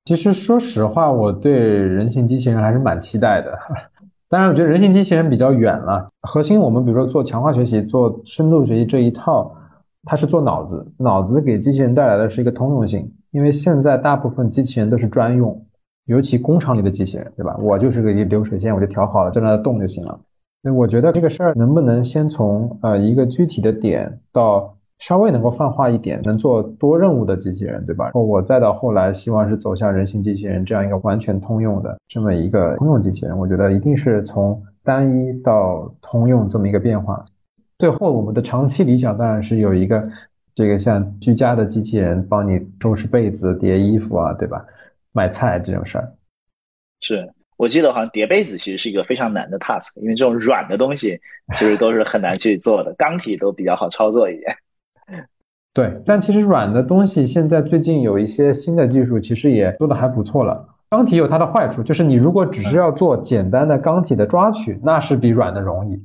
其实说实话，我对人形机器人还是蛮期待的。当然，我觉得人形机器人比较远了。核心我们比如说做强化学习、做深度学习这一套，它是做脑子，脑子给机器人带来的是一个通用性。因为现在大部分机器人都是专用，尤其工厂里的机器人，对吧？我就是个一流水线，我就调好了，在那动就行了。那我觉得这个事儿能不能先从呃一个具体的点到稍微能够泛化一点，能做多任务的机器人，对吧？我再到后来希望是走向人形机器人这样一个完全通用的这么一个通用机器人，我觉得一定是从单一到通用这么一个变化。最后我们的长期理想当然是有一个这个像居家的机器人帮你收拾被子、叠衣服啊，对吧？买菜这种事儿是。我记得好像叠被子其实是一个非常难的 task，因为这种软的东西其实都是很难去做的，钢体都比较好操作一点。对，但其实软的东西现在最近有一些新的技术，其实也做的还不错了。钢体有它的坏处，就是你如果只是要做简单的钢体的抓取，那是比软的容易。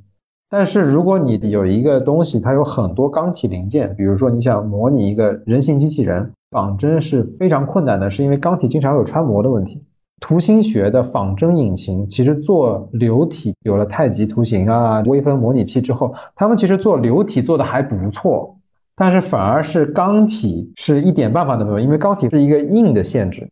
但是如果你有一个东西，它有很多钢体零件，比如说你想模拟一个人形机器人，仿真是非常困难的，是因为钢体经常有穿模的问题。图形学的仿真引擎其实做流体有了太极图形啊、微分模拟器之后，他们其实做流体做的还不错，但是反而是钢体是一点办法都没有，因为钢体是一个硬的限制。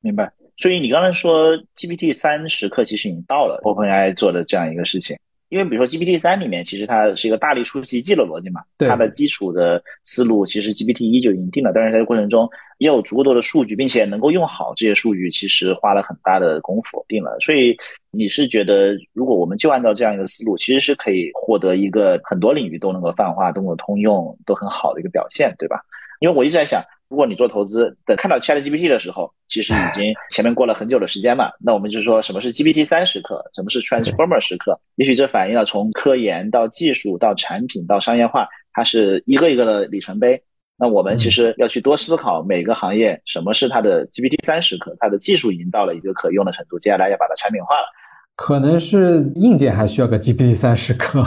明白。所以你刚才说 GPT 三时刻其实已经到了，OpenAI 做的这样一个事情。因为比如说 GPT 三里面，其实它是一个大力出奇迹的逻辑嘛，它的基础的思路其实 GPT 一就已经定了，但是在这过程中也有足够多的数据，并且能够用好这些数据，其实花了很大的功夫定了。所以你是觉得，如果我们就按照这样一个思路，其实是可以获得一个很多领域都能够泛化、都能够通用、都很好的一个表现，对吧？因为我一直在想。如果你做投资，等看到 ChatGPT 的时候，其实已经前面过了很久的时间嘛。那我们就说，什么是 GPT 三时刻？什么是 Transformer 时刻？也许这反映了从科研到技术到产品到商业化，它是一个一个的里程碑。那我们其实要去多思考每个行业什么是它的 GPT 三时刻，它的技术已经到了一个可用的程度，接下来要把它产品化了。可能是硬件还需要个 GPT 三时刻，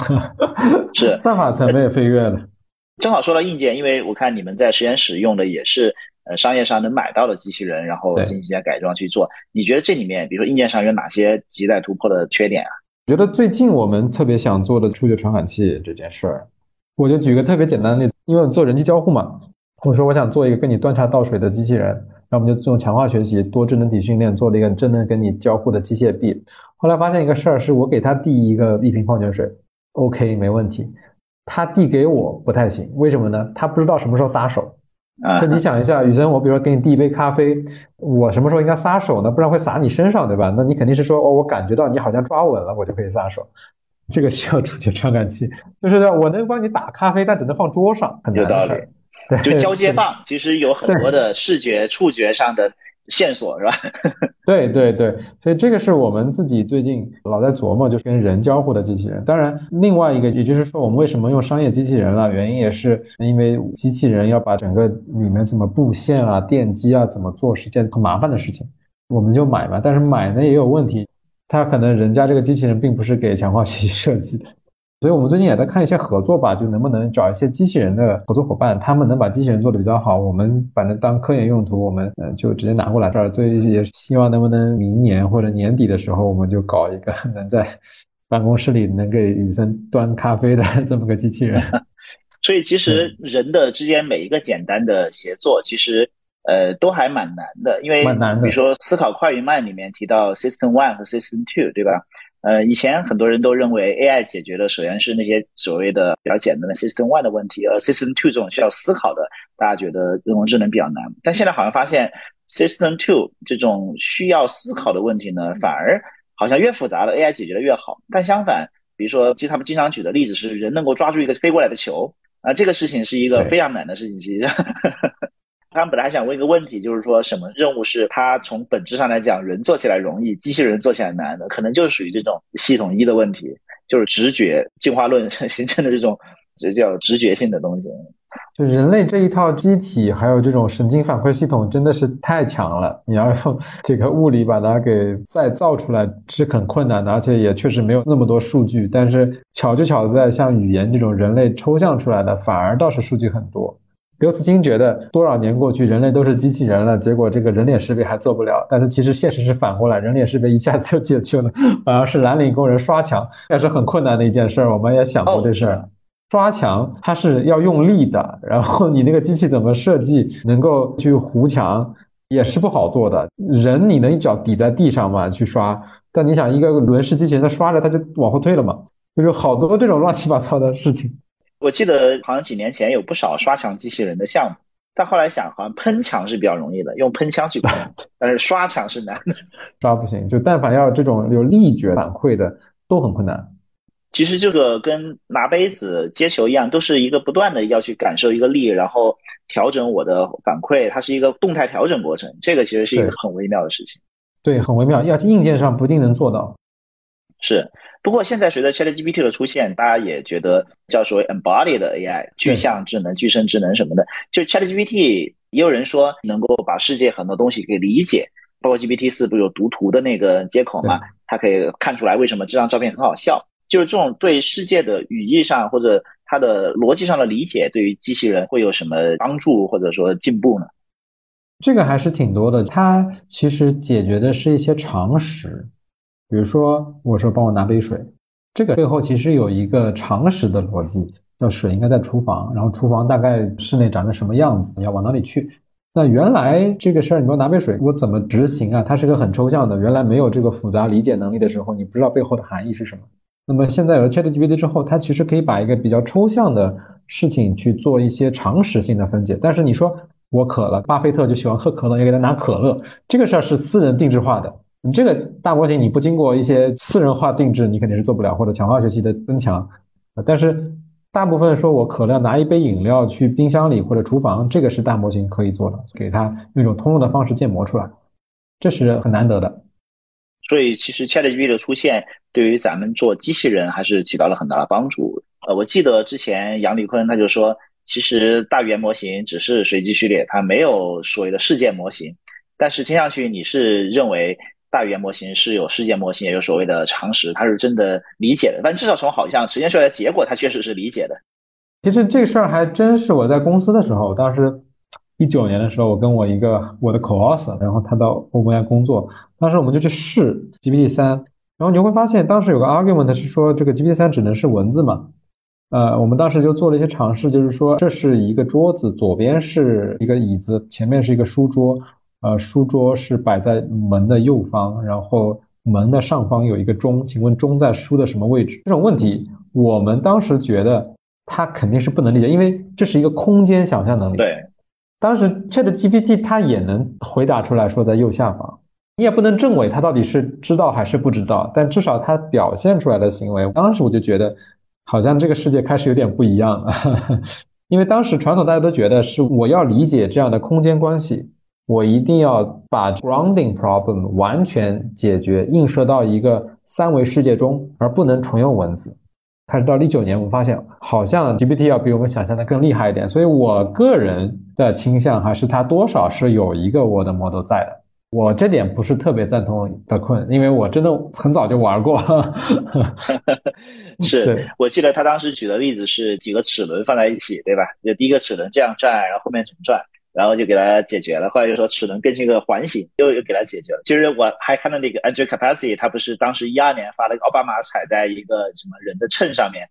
是 算法层面也飞跃了。正好说到硬件，因为我看你们在实验室用的也是呃商业上能买到的机器人，然后进行一些改装去做。你觉得这里面，比如说硬件上有哪些亟待突破的缺点啊？觉得最近我们特别想做的触觉传感器这件事儿，我就举个特别简单的例子，因为做人机交互嘛，我说我想做一个跟你端茶倒水的机器人，然后我们就用强化学习、多智能体训练做了一个真的跟你交互的机械臂。后来发现一个事儿，是我给他递一个一瓶矿泉水，OK 没问题。他递给我不太行，为什么呢？他不知道什么时候撒手。就你想一下，雨森，我比如说给你递一杯咖啡，我什么时候应该撒手呢？不然会洒你身上，对吧？那你肯定是说，哦，我感觉到你好像抓稳了，我就可以撒手。这个需要触觉传感器，就是我能帮你打咖啡，但只能放桌上，很有道理。对，就交接棒，其实有很多的视觉、触觉上的。线索是吧？对对对，所以这个是我们自己最近老在琢磨，就是跟人交互的机器人。当然，另外一个也就是说，我们为什么用商业机器人了？原因也是因为机器人要把整个里面怎么布线啊、电机啊怎么做是件很麻烦的事情，我们就买嘛。但是买呢也有问题，它可能人家这个机器人并不是给强化学习设计的，所以我们最近也在看一些合作吧，就能不能找一些机器人的合作伙伴，他们能把机器人做的比较好，我们反正当科研用途，我们嗯就直接拿过来这儿。所以也希望能不能明年或者年底的时候，我们就搞一个能在办公室里能给雨森端咖啡的 这么个机器人。所以其实人的之间每一个简单的协作，其实呃都还蛮难的，因为比如说思考快与慢里面提到 System One 和 System Two，对吧？呃，以前很多人都认为 AI 解决的首先是那些所谓的比较简单的 System One 的问题，而 System Two 这种需要思考的，大家觉得人工智能比较难。但现在好像发现 System Two 这种需要思考的问题呢，反而好像越复杂的 AI 解决的越好。但相反，比如说，其实他们经常举的例子是人能够抓住一个飞过来的球啊，这个事情是一个非常难的事情，其实。他们本来想问一个问题，就是说什么任务是它从本质上来讲人做起来容易，机器人做起来难的，可能就是属于这种系统一的问题，就是直觉进化论 形成的这种这叫直觉性的东西。就人类这一套机体还有这种神经反馈系统真的是太强了，你要用这个物理把它给再造出来是很困难的，而且也确实没有那么多数据。但是巧就巧在像语言这种人类抽象出来的，反而倒是数据很多。刘慈欣觉得多少年过去，人类都是机器人了，结果这个人脸识别还做不了。但是其实现实是反过来，人脸识别一下子就解决了，反而是蓝领工人刷墙，也是很困难的一件事儿。我们也想过这事儿，刷墙它是要用力的，然后你那个机器怎么设计能够去糊墙，也是不好做的。人你能一脚抵在地上嘛去刷，但你想一个轮式机器人它刷着它就往后退了嘛，就是好多这种乱七八糟的事情。我记得好像几年前有不少刷墙机器人的项目，但后来想，好像喷墙是比较容易的，用喷枪去喷，但是刷墙是难的，刷不行。就但凡要这种有力觉反馈的，都很困难。其实这个跟拿杯子接球一样，都是一个不断的要去感受一个力，然后调整我的反馈，它是一个动态调整过程。这个其实是一个很微妙的事情。对，很微妙，要硬件上不一定能做到。是。不过现在随着 ChatGPT 的出现，大家也觉得叫所谓 embodied AI 具象智能、具身智能什么的，就 ChatGPT 也有人说能够把世界很多东西给理解，包括 GPT 四不是有读图的那个接口嘛，它可以看出来为什么这张照片很好笑，就是这种对世界的语义上或者它的逻辑上的理解，对于机器人会有什么帮助或者说进步呢？这个还是挺多的，它其实解决的是一些常识。比如说，我说帮我拿杯水，这个背后其实有一个常识的逻辑，叫水应该在厨房，然后厨房大概室内长成什么样子，要往哪里去。那原来这个事儿，你说拿杯水，我怎么执行啊？它是个很抽象的，原来没有这个复杂理解能力的时候，你不知道背后的含义是什么。那么现在有了 ChatGPT 之后，它其实可以把一个比较抽象的事情去做一些常识性的分解。但是你说我渴了，巴菲特就喜欢喝可乐，要给他拿可乐，这个事儿是私人定制化的。你这个大模型，你不经过一些私人化定制，你肯定是做不了，或者强化学习的增强。但是大部分说我可能拿一杯饮料去冰箱里或者厨房，这个是大模型可以做的，给它用一种通用的方式建模出来，这是很难得的。所以其实 ChatGPT 的出现对于咱们做机器人还是起到了很大的帮助。呃，我记得之前杨立坤他就说，其实大语言模型只是随机序列，它没有所谓的事件模型。但是听上去你是认为。大语言模型是有世界模型，也有所谓的常识，它是真的理解的。但至少从好像实现出来的结果，它确实是理解的。其实这事儿还真是我在公司的时候，当时一九年的时候，我跟我一个我的 co-author，然后他到 OpenAI 工作，当时我们就去试 GPT 三，然后你会发现当时有个 argument 是说这个 GPT 三只能是文字嘛？呃，我们当时就做了一些尝试，就是说这是一个桌子，左边是一个椅子，前面是一个书桌。呃，书桌是摆在门的右方，然后门的上方有一个钟，请问钟在书的什么位置？这种问题，我们当时觉得他肯定是不能理解，因为这是一个空间想象能力。对，当时 Chat GPT 它也能回答出来说在右下方，你也不能证伪它到底是知道还是不知道，但至少它表现出来的行为，当时我就觉得好像这个世界开始有点不一样了，因为当时传统大家都觉得是我要理解这样的空间关系。我一定要把 grounding problem 完全解决，映射到一个三维世界中，而不能纯用文字。开始到一九年，我们发现好像 GPT 要比我们想象的更厉害一点，所以我个人的倾向还是它多少是有一个 word model 在的。我这点不是特别赞同的困，因为我真的很早就玩过。是我记得他当时举的例子是几个齿轮放在一起，对吧？就第一个齿轮这样转，然后后面怎么转，然后就给他解决了。后来就说齿轮变成一个环形，又又给他解决了。其实我还看到那个 Andrew Capacity，他不是当时一二年发了一个奥巴马踩在一个什么人的秤上面，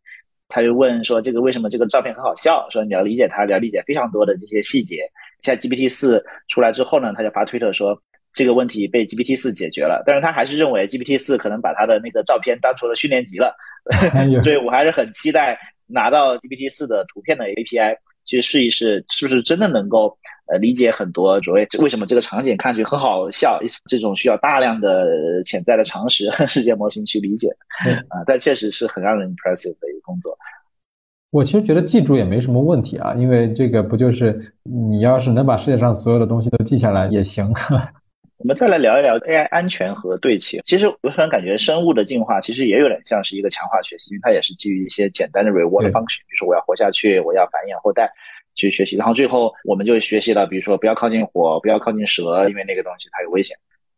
他就问说这个为什么这个照片很好笑？说你要理解它，你要理解非常多的这些细节。现在 GPT 四出来之后呢，他就发推特说。这个问题被 GPT 四解决了，但是他还是认为 GPT 四可能把他的那个照片当成了训练集了，所以我还是很期待拿到 GPT 四的图片的 API 去试一试，是不是真的能够呃理解很多所谓为什么这个场景看上去很好笑，这种需要大量的潜在的常识 和世界模型去理解啊，但确实是很让人 impressive 的一个工作。我其实觉得记住也没什么问题啊，因为这个不就是你要是能把世界上所有的东西都记下来也行。我们再来聊一聊 AI 安全和对齐。其实我突然感觉生物的进化其实也有点像是一个强化学习，因为它也是基于一些简单的 reward function，比如说我要活下去，我要繁衍后代去学习。然后最后我们就学习了，比如说不要靠近火，不要靠近蛇，因为那个东西它有危险。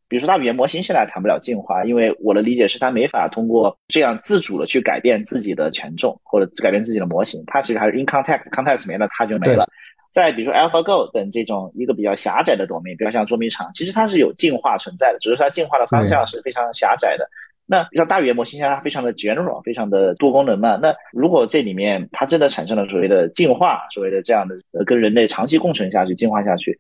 比如说大语言模型现在谈不了进化，因为我的理解是它没法通过这样自主的去改变自己的权重或者改变自己的模型，它其实还是 in context，context 没了它就没了。再比如说 AlphaGo 等这种一个比较狭窄的 domain，比如像捉迷藏，其实它是有进化存在的，只是它进化的方向是非常狭窄的。那比如大语言模型现在它非常的 general，非常的多功能嘛。那如果这里面它真的产生了所谓的进化，所谓的这样的呃跟人类长期共存下去、进化下去，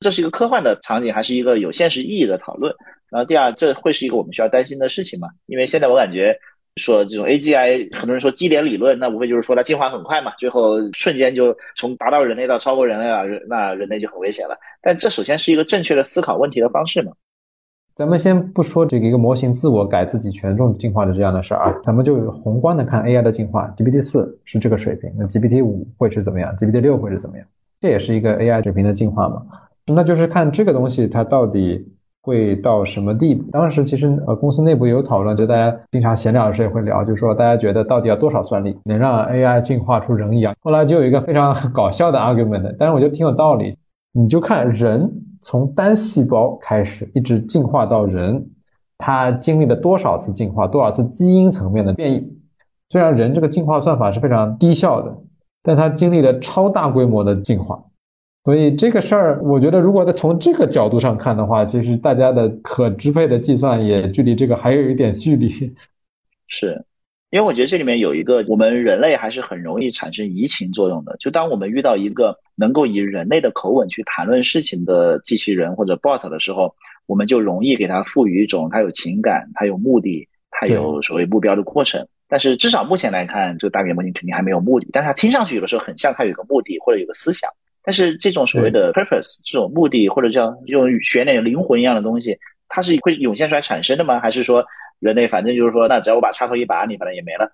这是一个科幻的场景，还是一个有现实意义的讨论？然后第二，这会是一个我们需要担心的事情吗？因为现在我感觉。说这种 AGI，很多人说基点理论，那无非就是说它进化很快嘛，最后瞬间就从达到人类到超过人类了，那人类就很危险了。但这首先是一个正确的思考问题的方式嘛？咱们先不说这个一个模型自我改自己权重进化的这样的事儿啊，咱们就宏观的看 AI 的进化，GPT 四是这个水平，那 GPT 五会是怎么样？GPT 六会是怎么样？这也是一个 AI 水平的进化嘛？那就是看这个东西它到底。会到什么地步？当时其实呃公司内部也有讨论，就大家经常闲聊的时候也会聊，就是说大家觉得到底要多少算力能让 AI 进化出人一样？后来就有一个非常 搞笑的 argument，但是我觉得挺有道理。你就看人从单细胞开始一直进化到人，他经历了多少次进化，多少次基因层面的变异？虽然人这个进化算法是非常低效的，但它经历了超大规模的进化。所以这个事儿，我觉得如果在从这个角度上看的话，其实大家的可支配的计算也距离这个还有一点距离。是，因为我觉得这里面有一个，我们人类还是很容易产生移情作用的。就当我们遇到一个能够以人类的口吻去谈论事情的机器人或者 bot 的时候，我们就容易给它赋予一种它有情感、它有目的、它有所谓目标的过程。但是至少目前来看，这个大语言模型肯定还没有目的，但是它听上去有的时候很像它有一个目的或者有个思想。但是这种所谓的 purpose 这种目的或者叫用悬念灵魂一样的东西，它是会涌现出来产生的吗？还是说人类反正就是说，那只要我把插头一拔，你反正也没了？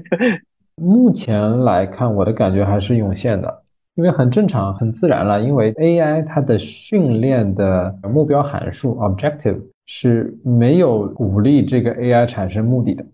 目前来看，我的感觉还是涌现的，因为很正常、很自然了。因为 AI 它的训练的目标函数 objective 是没有鼓励这个 AI 产生目的的，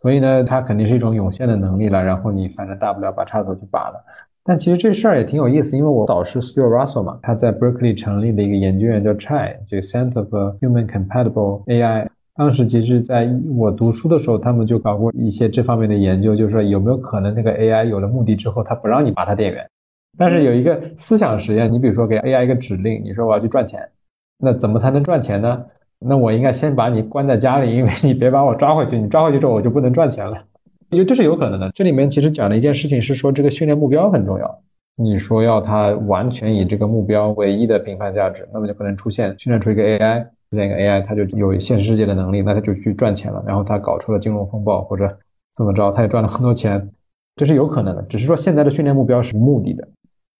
所以呢，它肯定是一种涌现的能力了。然后你反正大不了把插头就拔了。但其实这事儿也挺有意思，因为我导师 Stuart Russell 嘛，他在 Berkeley 成立的一个研究员叫 Chai，这个 Center for Human Compatible AI。当时其实在我读书的时候，他们就搞过一些这方面的研究，就是说有没有可能那个 AI 有了目的之后，它不让你拔它电源。但是有一个思想实验，你比如说给 AI 一个指令，你说我要去赚钱，那怎么才能赚钱呢？那我应该先把你关在家里，因为你别把我抓回去，你抓回去之后我就不能赚钱了。因为这是有可能的。这里面其实讲的一件事情是说，这个训练目标很重要。你说要它完全以这个目标唯一的评判价值，那么就可能出现训练出一个 AI，出现一个 AI，它就有现实世界的能力，那它就去赚钱了。然后它搞出了金融风暴或者怎么着，它也赚了很多钱，这是有可能的。只是说现在的训练目标是目的的。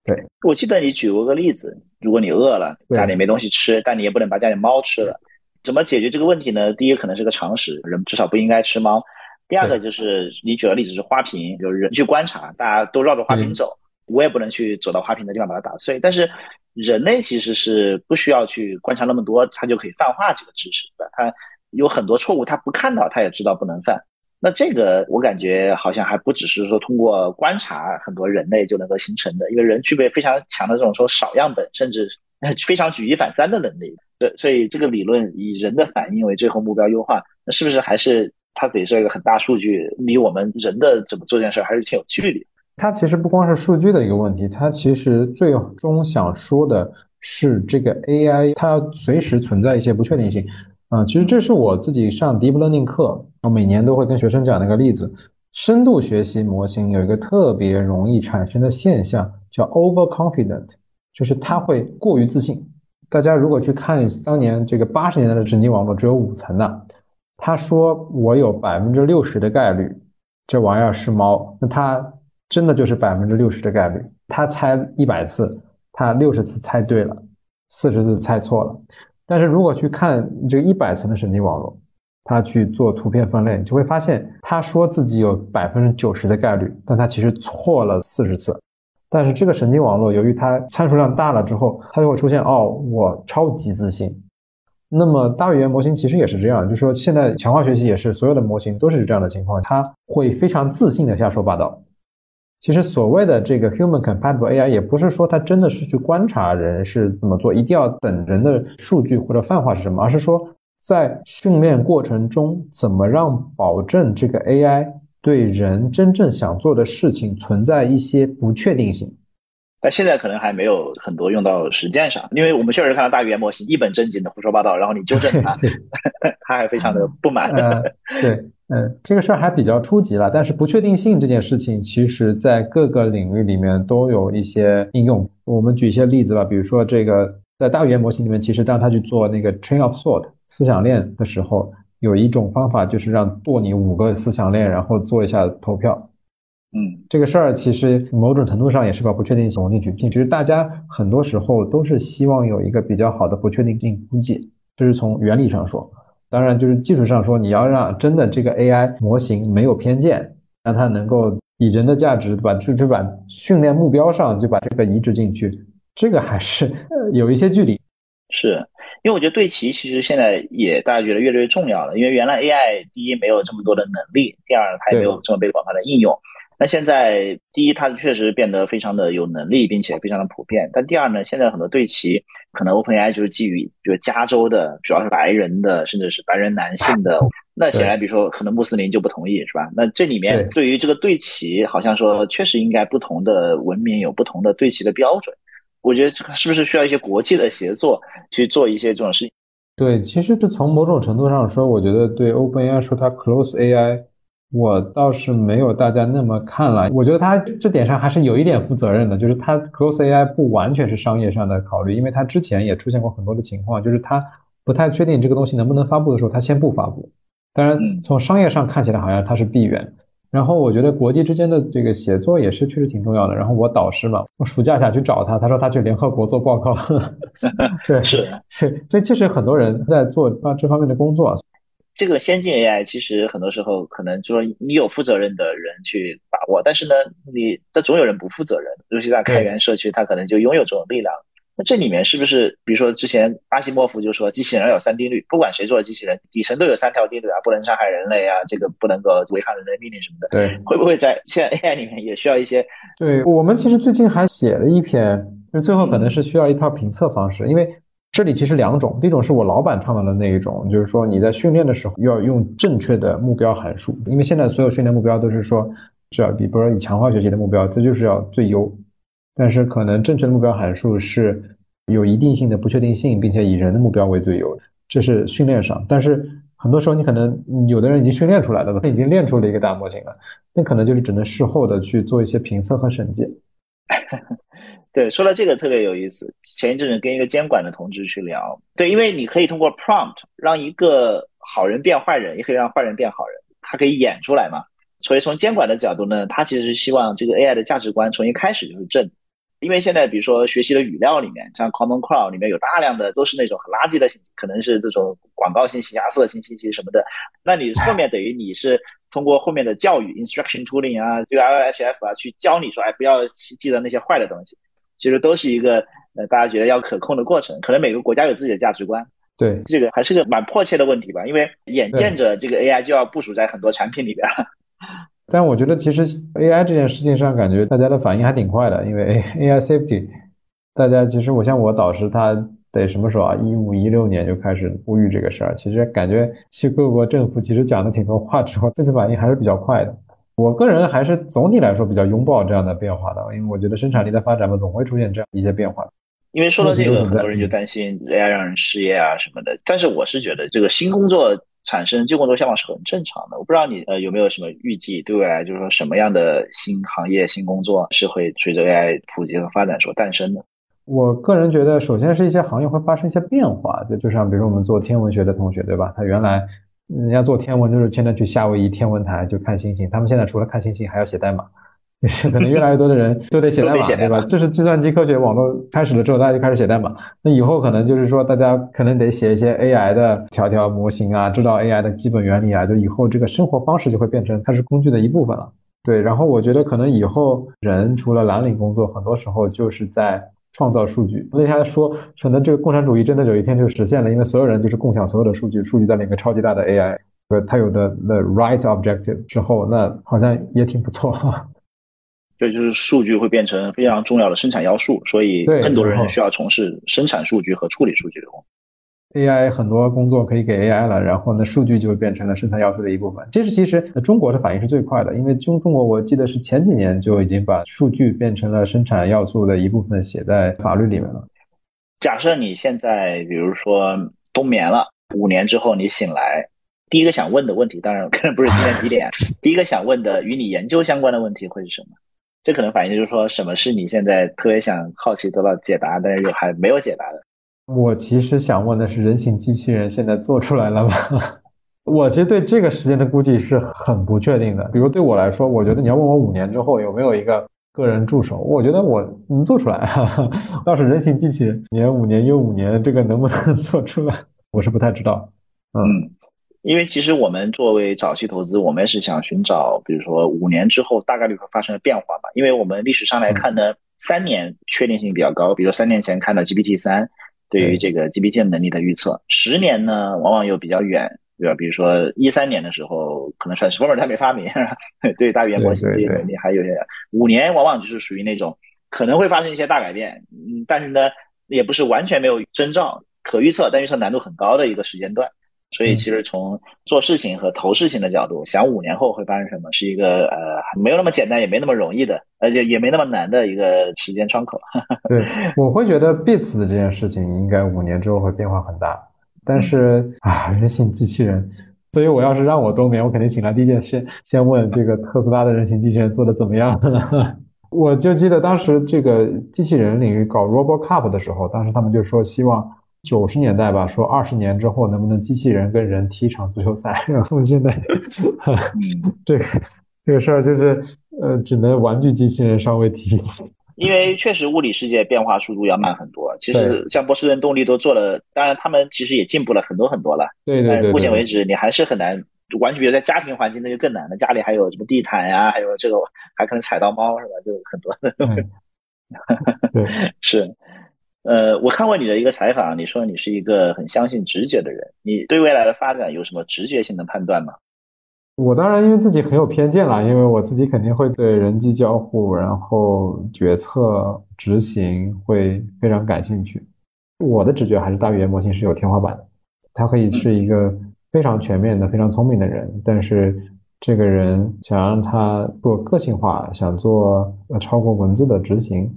对，我记得你举过个例子，如果你饿了，家里没东西吃，但你也不能把家里猫吃了，怎么解决这个问题呢？第一个可能是个常识，人至少不应该吃猫。第二个就是你举的例子是花瓶，就是人去观察，大家都绕着花瓶走，我也不能去走到花瓶的地方把它打碎。但是人类其实是不需要去观察那么多，他就可以泛化这个知识的。他有很多错误，他不看到他也知道不能犯。那这个我感觉好像还不只是说通过观察很多人类就能够形成的，因为人具备非常强的这种说少样本，甚至 非常举一反三的能力。对，所以这个理论以人的反应为最后目标优化，那是不是还是它得是一个很大数据，离我们人的怎么做件事还是挺有距离？它其实不光是数据的一个问题，它其实最终想说的是这个 AI 它随时存在一些不确定性。啊，其实这是我自己上 deep learning 课，我每年都会跟学生讲的一个例子。深度学习模型有一个特别容易产生的现象，叫 overconfident，就是它会过于自信。大家如果去看当年这个八十年代的神经网络，只有五层的，他说我有百分之六十的概率这玩意儿是猫，那他真的就是百分之六十的概率。他猜一百次，他六十次猜对了，四十次猜错了。但是如果去看这个一百层的神经网络，他去做图片分类，你就会发现他说自己有百分之九十的概率，但他其实错了四十次。但是这个神经网络由于它参数量大了之后，它就会出现哦，我超级自信。那么大语言模型其实也是这样，就是说现在强化学习也是所有的模型都是这样的情况，它会非常自信的瞎说八道。其实所谓的这个 human compatible AI 也不是说它真的是去观察人是怎么做，一定要等人的数据或者泛化是什么，而是说在训练过程中怎么让保证这个 AI 对人真正想做的事情存在一些不确定性。但现在可能还没有很多用到实践上，因为我们确实看到大语言模型一本正经的胡说八道，然后你纠正它，他还非常的不满。对。嗯，这个事儿还比较初级了，但是不确定性这件事情，其实在各个领域里面都有一些应用。我们举一些例子吧，比如说这个在大语言模型里面，其实当他去做那个 train of thought 思想链的时候，有一种方法就是让做你五个思想链，然后做一下投票。嗯，这个事儿其实某种程度上也是把不确定性融进去。其实大家很多时候都是希望有一个比较好的不确定性估计，这是从原理上说。当然，就是技术上说，你要让真的这个 AI 模型没有偏见，让它能够以人的价值把就就把训练目标上就把这个移植进去，这个还是有一些距离。是因为我觉得对齐其实现在也大家觉得越来越重要了，因为原来 AI 第一没有这么多的能力，第二它也没有这么被广泛的应用。那现在，第一，它确实变得非常的有能力，并且非常的普遍。但第二呢，现在很多对齐，可能 OpenAI 就是基于，比如加州的，主要是白人的，甚至是白人男性的。那显然，比如说可能穆斯林就不同意，是吧？那这里面对于这个对齐，好像说确实应该不同的文明有不同的对齐的标准。我觉得这个是不是需要一些国际的协作去做一些这种事情？对，其实这从某种程度上说，我觉得对 OpenAI 说它 Close AI。我倒是没有大家那么看了，我觉得他这点上还是有一点负责任的，就是他 Close AI 不完全是商业上的考虑，因为他之前也出现过很多的情况，就是他不太确定这个东西能不能发布的时候，他先不发布。当然，从商业上看起来好像他是闭源。然后我觉得国际之间的这个协作也是确实挺重要的。然后我导师嘛，我暑假想去找他，他说他去联合国做报告。对，是是，这确实很多人在做啊这方面的工作。这个先进 AI 其实很多时候可能就说你有负责任的人去把握，但是呢，你但总有人不负责任，尤其在开源社区，他可能就拥有这种力量。那这里面是不是，比如说之前阿西莫夫就说机器人有三定律，不管谁做的机器人，底层都有三条定律啊，不能伤害人类啊，这个不能够违抗人类命令什么的。对，会不会在现在 AI 里面也需要一些？对我们其实最近还写了一篇，就最后可能是需要一套评测方式，因为。这里其实两种，第一种是我老板倡导的那一种，就是说你在训练的时候要用正确的目标函数，因为现在所有训练目标都是说是要比，比如说以强化学习的目标，这就是要最优，但是可能正确的目标函数是有一定性的不确定性，并且以人的目标为最优，这是训练上。但是很多时候你可能有的人已经训练出来了，他已经练出了一个大模型了，那可能就是只能事后的去做一些评测和审计。对，说到这个特别有意思。前一阵子跟一个监管的同志去聊，对，因为你可以通过 prompt 让一个好人变坏人，也可以让坏人变好人，他可以演出来嘛。所以从监管的角度呢，他其实是希望这个 AI 的价值观从一开始就是正。因为现在比如说学习的语料里面，像 Common Crawl 里面有大量的都是那种很垃圾的信息，可能是这种广告信息啊、色情信息什么的。那你后面等于你是通过后面的教育 instruction tooling 啊，这个 LHF 啊，去教你说，哎，不要记得那些坏的东西。其实都是一个呃，大家觉得要可控的过程。可能每个国家有自己的价值观，对这个还是个蛮迫切的问题吧。因为眼见着这个 AI 就要部署在很多产品里边。但我觉得其实 AI 这件事情上，感觉大家的反应还挺快的。因为 AI safety，大家其实我像我导师，他得什么时候啊？一五一六年就开始呼吁这个事儿。其实感觉去各国政府其实讲的挺多话之后，这次反应还是比较快的。我个人还是总体来说比较拥抱这样的变化的，因为我觉得生产力的发展嘛，总会出现这样一些变化。因为说到这个，很多人就担心 AI 让人失业啊什么的。但是我是觉得这个新工作产生、旧工作消亡是很正常的。我不知道你呃有没有什么预计，对未来就是说什么样的新行业、新工作是会随着 AI 普及和发展所诞生的？我个人觉得，首先是一些行业会发生一些变化，就就像比如说我们做天文学的同学，对吧？他原来人家做天文就是天天去夏威夷天文台就看星星，他们现在除了看星星还要写代码。就是可能越来越多的人都得写代码，对吧？这是计算机科学网络开始了之后，大家就开始写代码。那以后可能就是说，大家可能得写一些 AI 的条条模型啊，知道 AI 的基本原理啊。就以后这个生活方式就会变成它是工具的一部分了。对，然后我觉得可能以后人除了蓝领工作，很多时候就是在创造数据。那天说，可能这个共产主义真的有一天就实现了，因为所有人就是共享所有的数据，数据在里面超级大的 AI，呃，它有的 the right objective 之后，那好像也挺不错。对，就是数据会变成非常重要的生产要素，所以更多人需要从事生产数据和处理数据的工作。AI 很多工作可以给 AI 了，然后呢，数据就变成了生产要素的一部分。这是，其实中国的反应是最快的，因为中中国我记得是前几年就已经把数据变成了生产要素的一部分，写在法律里面了。假设你现在比如说冬眠了，五年之后你醒来，第一个想问的问题，当然可能不是今天几点，第一个想问的与你研究相关的问题会是什么？这可能反映就是说，什么是你现在特别想好奇得到解答，但是又还没有解答的？我其实想问的是，人形机器人现在做出来了吗？我其实对这个时间的估计是很不确定的。比如对我来说，我觉得你要问我五年之后有没有一个个人助手，我觉得我能做出来。倒是人形机器人，年五年又五年，这个能不能 做出来，我是不太知道。嗯。因为其实我们作为早期投资，我们是想寻找，比如说五年之后大概率会发生的变化嘛。因为我们历史上来看呢，三年确定性比较高，比如三年前看到 GPT 三对于这个 GPT 能力的预测，十年呢往往又比较远，对吧？比如说一三年的时候，可能 Transformer 还没发明，对大语言模型这些能力还有些，五年往往就是属于那种可能会发生一些大改变，嗯，但是呢，也不是完全没有征兆，可预测但预测难度很高的一个时间段。所以，其实从做事情和投事情的角度，想五年后会发生什么，是一个呃没有那么简单，也没那么容易的，而且也没那么难的一个时间窗口。对，我会觉得 Beats 的这件事情应该五年之后会变化很大。但是啊，人形机器人，所以我要是让我冬眠，我肯定醒来第一件事先问这个特斯拉的人形机器人做的怎么样。我就记得当时这个机器人领域搞 RoboCup 的时候，当时他们就说希望。九十年代吧，说二十年之后能不能机器人跟人踢一场足球赛？然后现在，这个这个事儿就是呃，只能玩具机器人稍微踢。因为确实物理世界变化速度要慢很多。其实像波士顿动力都做了，当然他们其实也进步了很多很多了。对对对。目前为止，你还是很难完全，比如在家庭环境那就更难了。家里还有什么地毯呀，还有这个还可能踩到猫是吧？就很多。对，是。呃，我看过你的一个采访，你说你是一个很相信直觉的人，你对未来的发展有什么直觉性的判断吗？我当然因为自己很有偏见了，因为我自己肯定会对人机交互，然后决策执行会非常感兴趣。我的直觉还是大语言模型是有天花板的，它可以是一个非常全面的、非常聪明的人，但是这个人想让他做个性化，想做呃超过文字的执行。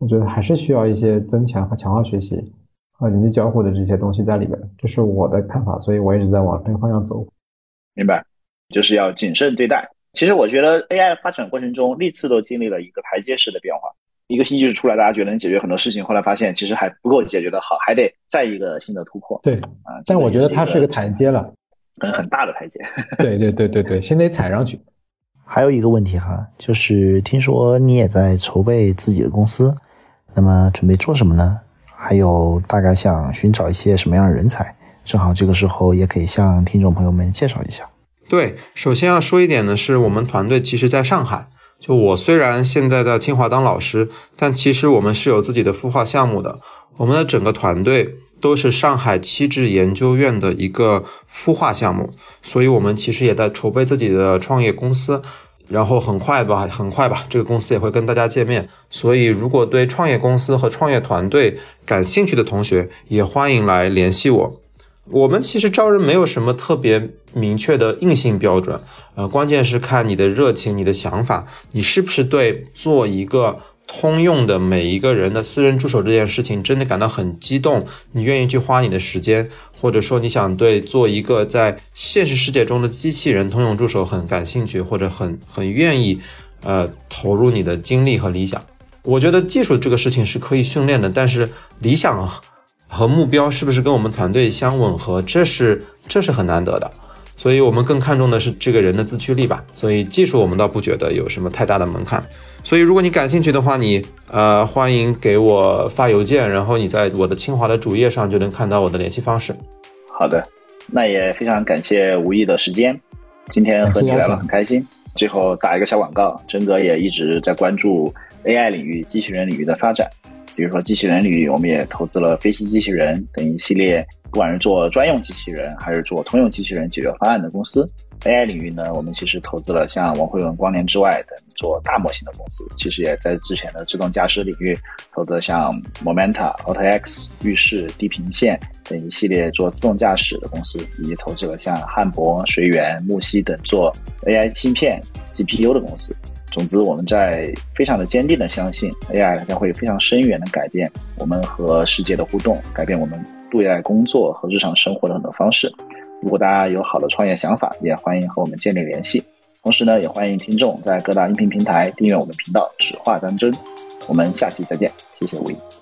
我觉得还是需要一些增强和强化学习和人机交互的这些东西在里边，这是我的看法，所以我一直在往这个方向走。明白，就是要谨慎对待。其实我觉得 AI 发展过程中历次都经历了一个台阶式的变化，一个新技术出来，大家觉得能解决很多事情，后来发现其实还不够解决的好，还得再一个新的突破。对啊，但我觉得它是个台阶了，很很大的台阶。对对对对对，先得踩上去。还有一个问题哈，就是听说你也在筹备自己的公司。那么准备做什么呢？还有大概想寻找一些什么样的人才？正好这个时候也可以向听众朋友们介绍一下。对，首先要说一点呢，是我们团队其实在上海。就我虽然现在在清华当老师，但其实我们是有自己的孵化项目的。我们的整个团队都是上海七智研究院的一个孵化项目，所以我们其实也在筹备自己的创业公司。然后很快吧，很快吧，这个公司也会跟大家见面。所以，如果对创业公司和创业团队感兴趣的同学，也欢迎来联系我。我们其实招人没有什么特别明确的硬性标准，呃，关键是看你的热情、你的想法，你是不是对做一个通用的每一个人的私人助手这件事情真的感到很激动，你愿意去花你的时间，或者说你想对做一个在现实世界中的机器人通用助手很感兴趣，或者很很愿意，呃，投入你的精力和理想。我觉得技术这个事情是可以训练的，但是理想。和目标是不是跟我们团队相吻合？这是这是很难得的，所以我们更看重的是这个人的自驱力吧。所以技术我们倒不觉得有什么太大的门槛。所以如果你感兴趣的话，你呃欢迎给我发邮件，然后你在我的清华的主页上就能看到我的联系方式。好的，那也非常感谢吴毅的时间，今天和你聊得很开心。最后打一个小广告，真哥也一直在关注 AI 领域、机器人领域的发展。比如说机器人领域，我们也投资了飞行机器人等一系列，不管是做专用机器人还是做通用机器人解决方案的公司。AI 领域呢，我们其实投资了像王慧文、光联之外等做大模型的公司。其实也在之前的自动驾驶领域投资像 Momenta、AutoX、浴室、地平线等一系列做自动驾驶的公司，以及投资了像汉博、随缘、木西等做 AI 芯片、GPU 的公司。总之，我们在非常的坚定的相信，AI 将会非常深远的改变我们和世界的互动，改变我们对待工作和日常生活的很多方式。如果大家有好的创业想法，也欢迎和我们建立联系。同时呢，也欢迎听众在各大音频平台订阅我们频道“只话当真”。我们下期再见，谢谢吴一。